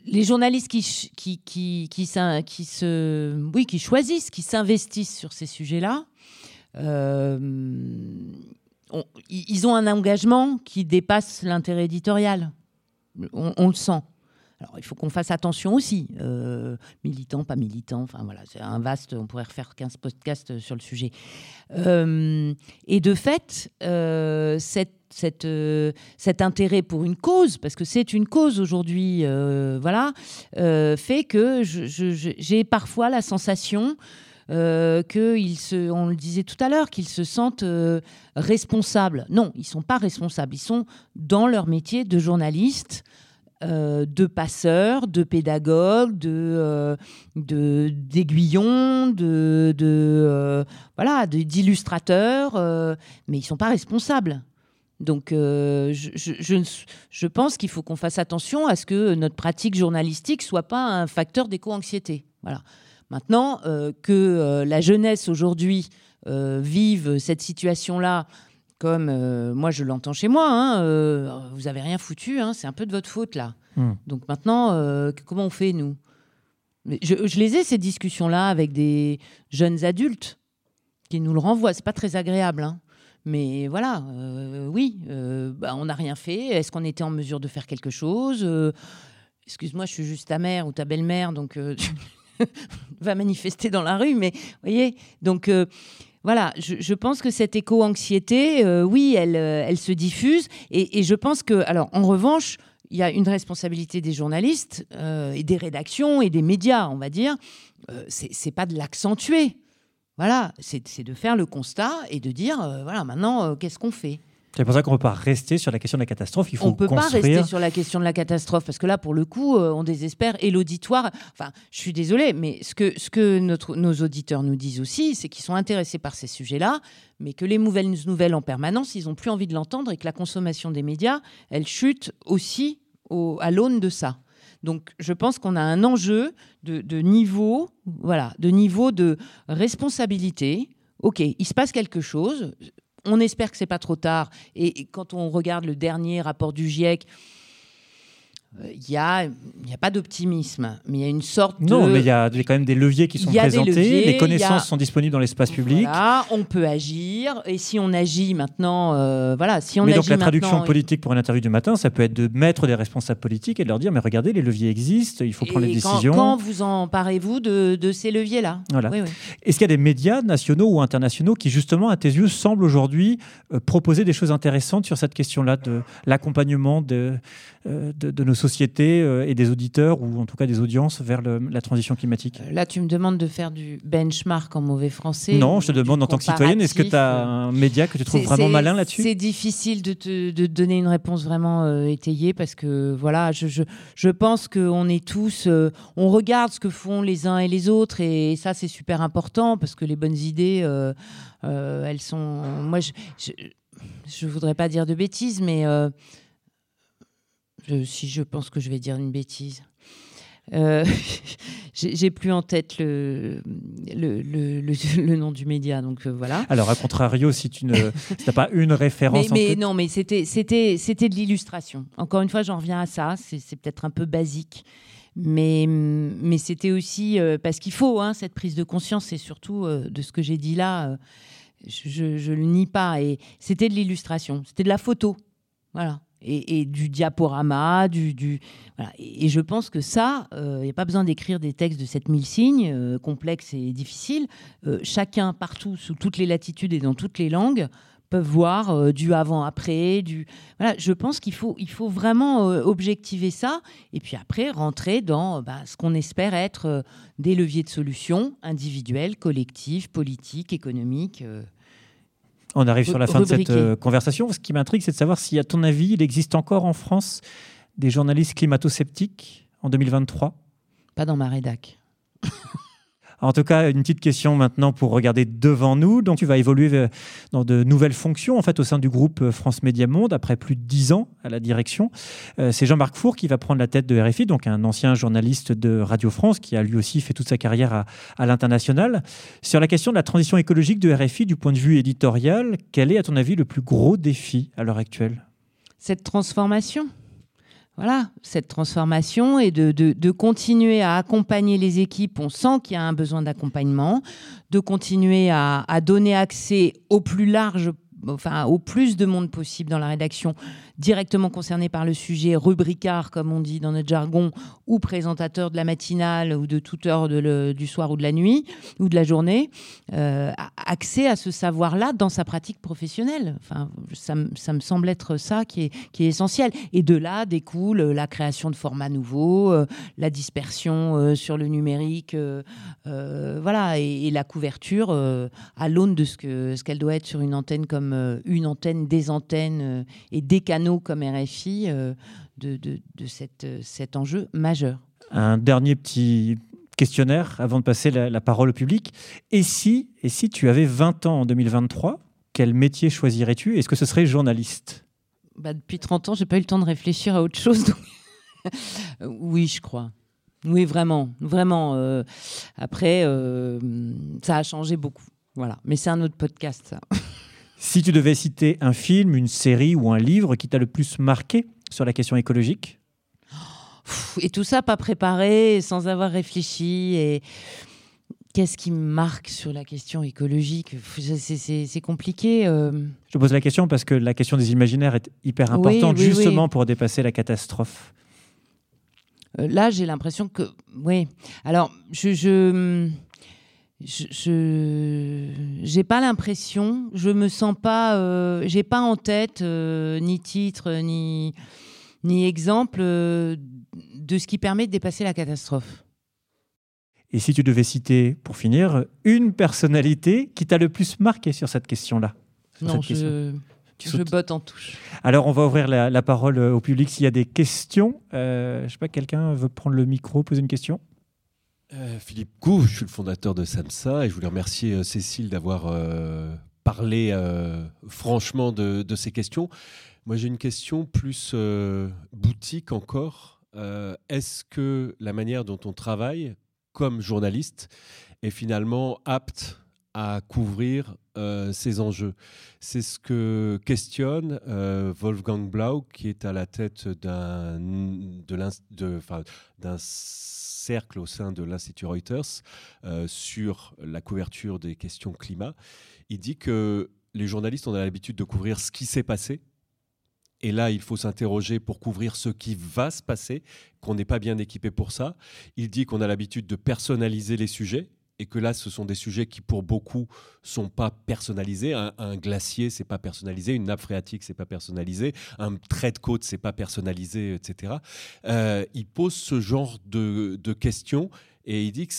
les journalistes qui, qui, qui, qui, qui, se, oui, qui choisissent, qui s'investissent sur ces sujets-là, euh, ils ont un engagement qui dépasse l'intérêt éditorial. On, le sent. Alors, il faut qu'on fasse attention aussi, euh, militants, pas militants, enfin voilà, c'est un vaste, on pourrait refaire 15 podcasts sur le sujet. Euh, et de fait, euh, cette, cet intérêt pour une cause, parce que c'est une cause aujourd'hui, voilà, fait que j'ai parfois la sensation euh, qu'ils se, on le disait tout à l'heure, qu'ils se sentent euh, responsables. Non, ils ne sont pas responsables. Ils sont dans leur métier de journaliste. Euh, de passeurs, de pédagogues, de d'aiguillons, de, de voilà, d'illustrateurs, mais ils sont pas responsables. Donc, je, je, pense qu'il faut qu'on fasse attention à ce que notre pratique journalistique soit pas un facteur d'éco-anxiété. Voilà. Maintenant, euh, que euh, la jeunesse aujourd'hui euh, vive cette situation-là, comme moi je l'entends chez moi, hein, vous avez rien foutu, hein, c'est un peu de votre faute là. Hmm. Donc maintenant, comment on fait nous? Je, les ai ces discussions-là avec des jeunes adultes qui nous le renvoient. C'est pas très agréable. Hein. Mais voilà, oui, bah, on n'a rien fait. Est-ce qu'on était en mesure de faire quelque chose? Excuse-moi, je suis juste ta mère ou ta belle-mère, donc [laughs] va manifester dans la rue, mais voyez, donc euh, voilà, je, pense que cette éco-anxiété, euh, oui, elle, euh, elle se diffuse, et, je pense que, alors, en revanche, il y a une responsabilité des journalistes et des rédactions et des médias, on va dire. c'est pas de l'accentuer. Voilà, c'est de faire le constat et de dire, voilà, maintenant, qu'est-ce qu'on fait? C'est pour ça qu'on ne peut pas rester sur la question de la catastrophe. Il faut on ne peut pas rester sur la question de la catastrophe parce que là, pour le coup, euh, on désespère et l'auditoire. Enfin, je suis désolée, mais ce que, ce que notre, nos auditeurs nous disent aussi, c'est qu'ils sont intéressés par ces sujets-là, mais que les nouvelles nouvelles en permanence, ils n'ont plus envie de l'entendre et que la consommation des médias, elle chute aussi au, à l'aune de ça. Donc, je pense qu'on a un enjeu de, de niveau, voilà, de niveau de responsabilité. Ok, il se passe quelque chose. On espère que c'est pas trop tard. Et, quand on regarde le dernier rapport du GIEC, il euh, n'y a, y a pas d'optimisme, mais il y a une sorte de... Non, mais il y a quand même des leviers qui sont présentés, les connaissances sont disponibles dans l'espace public. Voilà, on peut agir, et si on agit maintenant, euh, voilà, si on mais donc la traduction politique pour une interview du matin, ça peut être de mettre des responsables politiques et de leur dire, mais regardez, les leviers existent, il faut prendre les décisions. Quand vous emparez-vous de, de ces leviers-là? Voilà. Est-ce qu'il y a des médias nationaux ou internationaux qui, justement, à tes yeux, semblent aujourd'hui euh, proposer des choses intéressantes sur cette question-là de l'accompagnement de, de, de nos sociétés euh, et des auditeurs, ou en tout cas des audiences, vers la transition climatique euh, Là, tu me demandes de faire du benchmark en mauvais français. Non, je te demande en tant que citoyenne, est-ce que tu as un média que tu trouves vraiment malin là-dessus? C'est difficile de te donner une réponse vraiment euh, étayée parce que voilà, je, je, je pense qu'on est tous, on regarde ce que font les uns et les autres et, ça c'est super important parce que les bonnes idées, elles sont. Moi, je, je, voudrais pas dire de bêtises, mais si je pense que je vais dire une bêtise. Euh, [laughs] j'ai plus en tête le, le, [laughs] le, nom du média, donc euh, voilà. Alors, à contrario, si tu n'as pas une référence. Mais, mais non, mais c'était de l'illustration. Encore une fois, j'en reviens à ça. C'est peut-être un peu basique. Mais, mais c'était aussi euh, parce qu'il faut hein, cette prise de conscience et surtout de ce que j'ai dit là, je ne le nie pas. Et c'était de l'illustration, c'était de la photo. Voilà et, du diaporama, du, voilà. et, je pense que ça, il euh, n'y a pas besoin d'écrire des textes de 7000 signes, euh, complexes et difficiles. Euh, chacun, partout, sous toutes les latitudes et dans toutes les langues, peuvent voir du avant-après, du voilà. Je pense qu'il faut, il faut vraiment objectiver ça et puis après rentrer dans bah, ce qu'on espère être des leviers de solution individuels, collectifs, politiques, économiques. On arrive sur la fin de cette euh, conversation. Ce qui m'intrigue, c'est de savoir si, à ton avis, il existe encore en France des journalistes climato-sceptiques en 2023 Pas dans ma rédac. En tout cas, une petite question maintenant pour regarder devant nous. Donc, tu vas évoluer euh, dans de nouvelles fonctions en fait au sein du groupe euh, France Média Monde après plus de dix ans à la direction. Euh, c'est Jean-Marc Four qui va prendre la tête de RFI, donc un ancien journaliste de Radio France qui a lui aussi fait toute sa carrière à l'international. Sur la question de la transition écologique de RFI du point de vue éditorial, quel est à ton avis le plus gros défi à l'heure actuelle? Cette transformation? Voilà, cette transformation et de, continuer à accompagner les équipes. On sent qu'il y a un besoin d'accompagnement, de continuer à, à, donner accès au plus large enfin, au plus de monde possible dans la rédaction, directement concerné par le sujet, rubricard, comme on dit dans notre jargon, ou présentateur de la matinale ou de toute heure du soir ou de la nuit ou de la journée, euh, accès à ce savoir-là dans sa pratique professionnelle. Enfin, ça, me semble être ça qui est, essentiel. Et de là découle la création de formats nouveaux, euh, la dispersion euh, sur le numérique, voilà, et, la couverture à l'aune de ce qu'elle doit être sur une antenne comme euh, une antenne, des antennes euh, et des canaux comme RFI euh, de, de, cette, cet enjeu majeur. Un dernier petit questionnaire avant de passer la, parole au public. Et si, et si tu avais 20 ans en 2023, quel métier choisirais-tu Est-ce que ce serait journaliste? Bah, Depuis 30 ans, j'ai pas eu le temps de réfléchir à autre chose. [laughs] oui, je crois. Oui, vraiment, vraiment. après, ça a changé beaucoup. Voilà, mais c'est un autre podcast, ça. [laughs] Si tu devais citer un film, une série ou un livre qui t'a le plus marqué sur la question écologique? Et tout ça pas préparé, sans avoir réfléchi. Et qu'est-ce qui me marque sur la question écologique? C'est compliqué. Euh. Je pose la question parce que la question des imaginaires est hyper importante, justement pour dépasser la catastrophe. Euh, là, j'ai l'impression que. Oui. Alors, je je j'ai pas l'impression, je me sens pas, euh, j'ai pas en tête euh, ni titre ni ni exemple euh, de ce qui permet de dépasser la catastrophe. Et si tu devais citer, pour finir, une personnalité qui t'a le plus marqué sur cette question-là Non, je, je botte en touche. Alors, on va ouvrir la, la parole au public s'il y a des questions. je sais pas, quelqu'un veut prendre le micro, poser une question? Euh, Philippe Gou, je suis le fondateur de SAMSA et je voulais remercier euh, Cécile d'avoir euh, parlé franchement de, ces questions. Moi, j'ai une question plus boutique encore. Est-ce que la manière dont on travaille comme journaliste est finalement apte à couvrir ces enjeux. C'est ce que questionne Wolfgang Blau, qui est à la tête d'un cercle au sein de l'Institut Reuters euh, sur la couverture des questions climat. Il dit que les journalistes ont l'habitude de couvrir ce qui s'est passé. Et là, il faut s'interroger pour couvrir ce qui va se passer, qu'on n'est pas bien équipé pour ça. Il dit qu'on a l'habitude de personnaliser les sujets et que là, ce sont des sujets qui, pour beaucoup, sont pas personnalisés. Un, glacier, c'est pas personnalisé. Une nappe phréatique, c'est pas personnalisé. Un trait de côte, c'est pas personnalisé, etc. Euh, il pose ce genre de, de questions et il dit que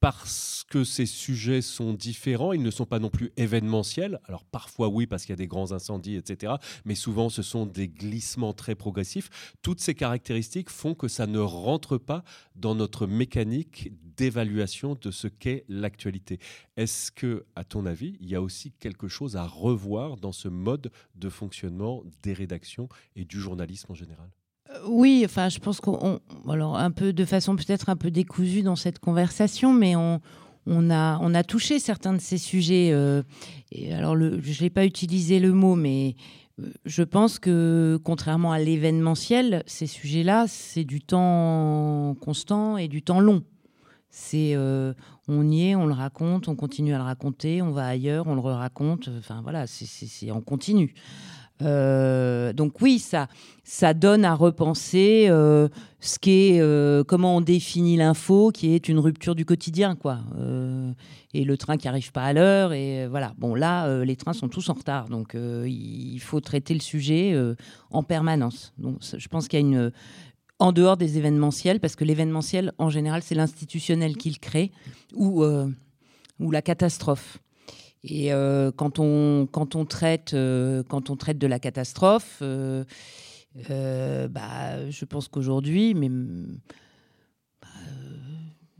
parce que ces sujets sont différents, ils ne sont pas non plus événementiels. Alors parfois oui, parce qu'il y a des grands incendies, etc. Mais souvent ce sont des glissements très progressifs. Toutes ces caractéristiques font que ça ne rentre pas dans notre mécanique d'évaluation de ce qu'est l'actualité. Est-ce que, à ton avis, il y a aussi quelque chose à revoir dans ce mode de fonctionnement des rédactions et du journalisme en général? Oui, enfin, je pense qu'on, alors un peu de façon peut-être un peu décousue dans cette conversation, mais on, on a, on a touché certains de ces sujets. Euh, et alors, le, je n'ai pas utilisé le mot, mais euh, je pense que contrairement à l'événementiel, ces sujets-là, c'est du temps constant et du temps long. C'est, euh, on y est, on le raconte, on continue à le raconter, on va ailleurs, on le raconte. Enfin voilà, c'est en continu. Euh, donc oui, ça, ça donne à repenser euh, ce qu'est, euh, comment on définit l'info, qui est une rupture du quotidien, quoi. et le train qui arrive pas à l'heure, et voilà. Bon là, les trains sont tous en retard, donc il faut traiter le sujet en permanence. Donc je pense qu'il y a une en dehors des événementiels, parce que l'événementiel, en général, c'est l'institutionnel qui le crée, ou, ou la catastrophe. Et euh, quand, on, quand, on traite, euh, quand on traite de la catastrophe, euh, bah, je pense qu'aujourd'hui, mais bah,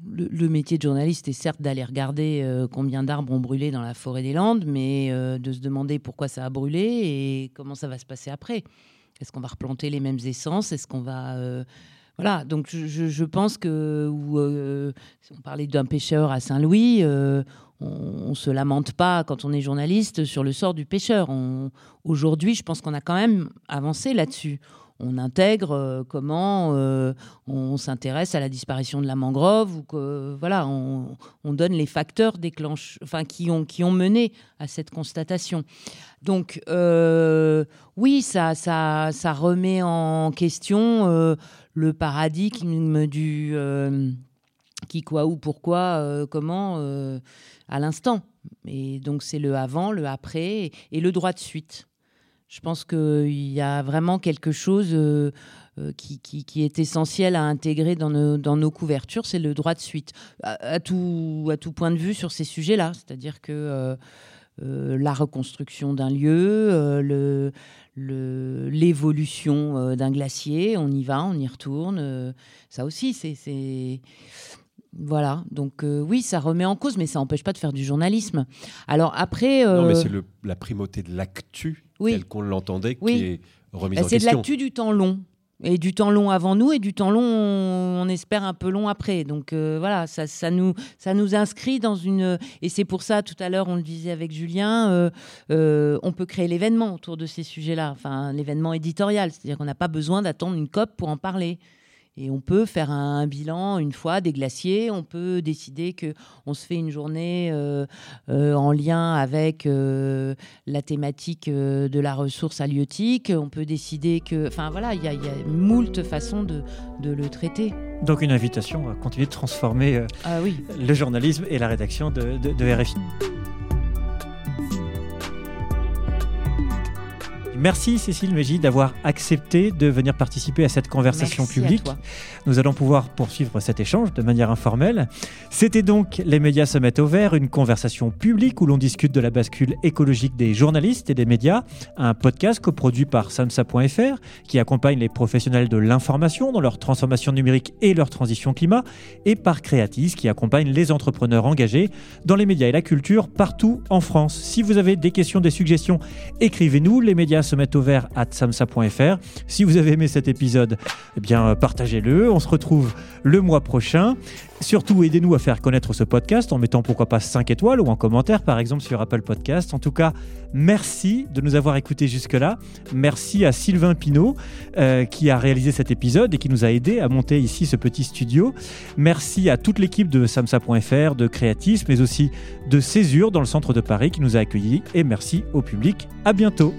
le, métier de journaliste est certes d'aller regarder combien d'arbres ont brûlé dans la forêt des Landes, mais de se demander pourquoi ça a brûlé et comment ça va se passer après. Est-ce qu'on va replanter les mêmes essences? Est-ce qu'on va voilà, donc je, pense que ou, si on parlait d'un pêcheur à Saint-Louis, on, ne se lamente pas quand on est journaliste sur le sort du pêcheur. Aujourd'hui, je pense qu'on a quand même avancé là-dessus. on intègre euh, comment euh, on s'intéresse à la disparition de la mangrove ou que voilà, on, donne les facteurs déclenche, enfin qui ont qui ont mené à cette constatation. Donc euh, oui, ça ça remet en question le paradigme du qui quoi où pourquoi comment à l'instant. Et donc c'est le avant, le après et le droit de suite. Je pense qu'il y a vraiment quelque chose euh, euh, qui, est essentiel à intégrer dans nos, couvertures, c'est le droit de suite, à, tout, à tout point de vue sur ces sujets-là. C'est-à-dire que euh, la reconstruction d'un lieu, l'évolution d'un glacier, on y va, on y retourne. ça aussi, c'est voilà, donc oui, ça remet en cause, mais ça n'empêche pas de faire du journalisme. Alors après... Non, mais c'est la primauté de l'actu oui. qu'on l'entendait qui est remise bah, en question. C'est de l'actu du temps long. Et du temps long avant nous et du temps long, on, espère un peu long après. Donc euh, voilà, ça, nous, ça nous inscrit dans une... Et c'est pour ça, tout à l'heure, on le disait avec Julien, euh, euh, on peut créer l'événement autour de ces sujets-là, enfin l'événement éditorial. C'est-à-dire qu'on n'a pas besoin d'attendre une COP pour en parler. Et on peut faire un, bilan une fois des glaciers. On peut décider que on se fait une journée euh, euh, en lien avec euh, la thématique de la ressource halieutique. On peut décider que, enfin voilà, il y, a moult façons de, le traiter. Donc une invitation à continuer de transformer ah oui. le journalisme et la rédaction de, de RFI. Merci Cécile Mégy d'avoir accepté de venir participer à cette conversation publique. Nous allons pouvoir poursuivre cet échange de manière informelle. C'était donc Les médias se mettent au vert, une conversation publique où l'on discute de la bascule écologique des journalistes et des médias, un podcast coproduit par samsa.fr qui accompagne les professionnels de l'information dans leur transformation numérique et leur transition climat, et par Creatis qui accompagne les entrepreneurs engagés dans les médias et la culture partout en France. Si vous avez des questions, des suggestions, écrivez-nous. Les médias se mettre au vert à samsa.fr. Si vous avez aimé cet épisode, eh bien, euh, partagez-le. On se retrouve le mois prochain. Surtout, aidez-nous à faire connaître ce podcast en mettant pourquoi pas 5 étoiles ou en commentaire, par exemple, sur Apple Podcast. En tout cas, merci de nous avoir écoutés jusque-là. Merci à Sylvain Pinault euh, qui a réalisé cet épisode et qui nous a aidé à monter ici ce petit studio. Merci à toute l'équipe de samsa.fr, de Créatis, mais aussi de Césure dans le centre de Paris qui nous a accueillis. Et merci au public. À bientôt.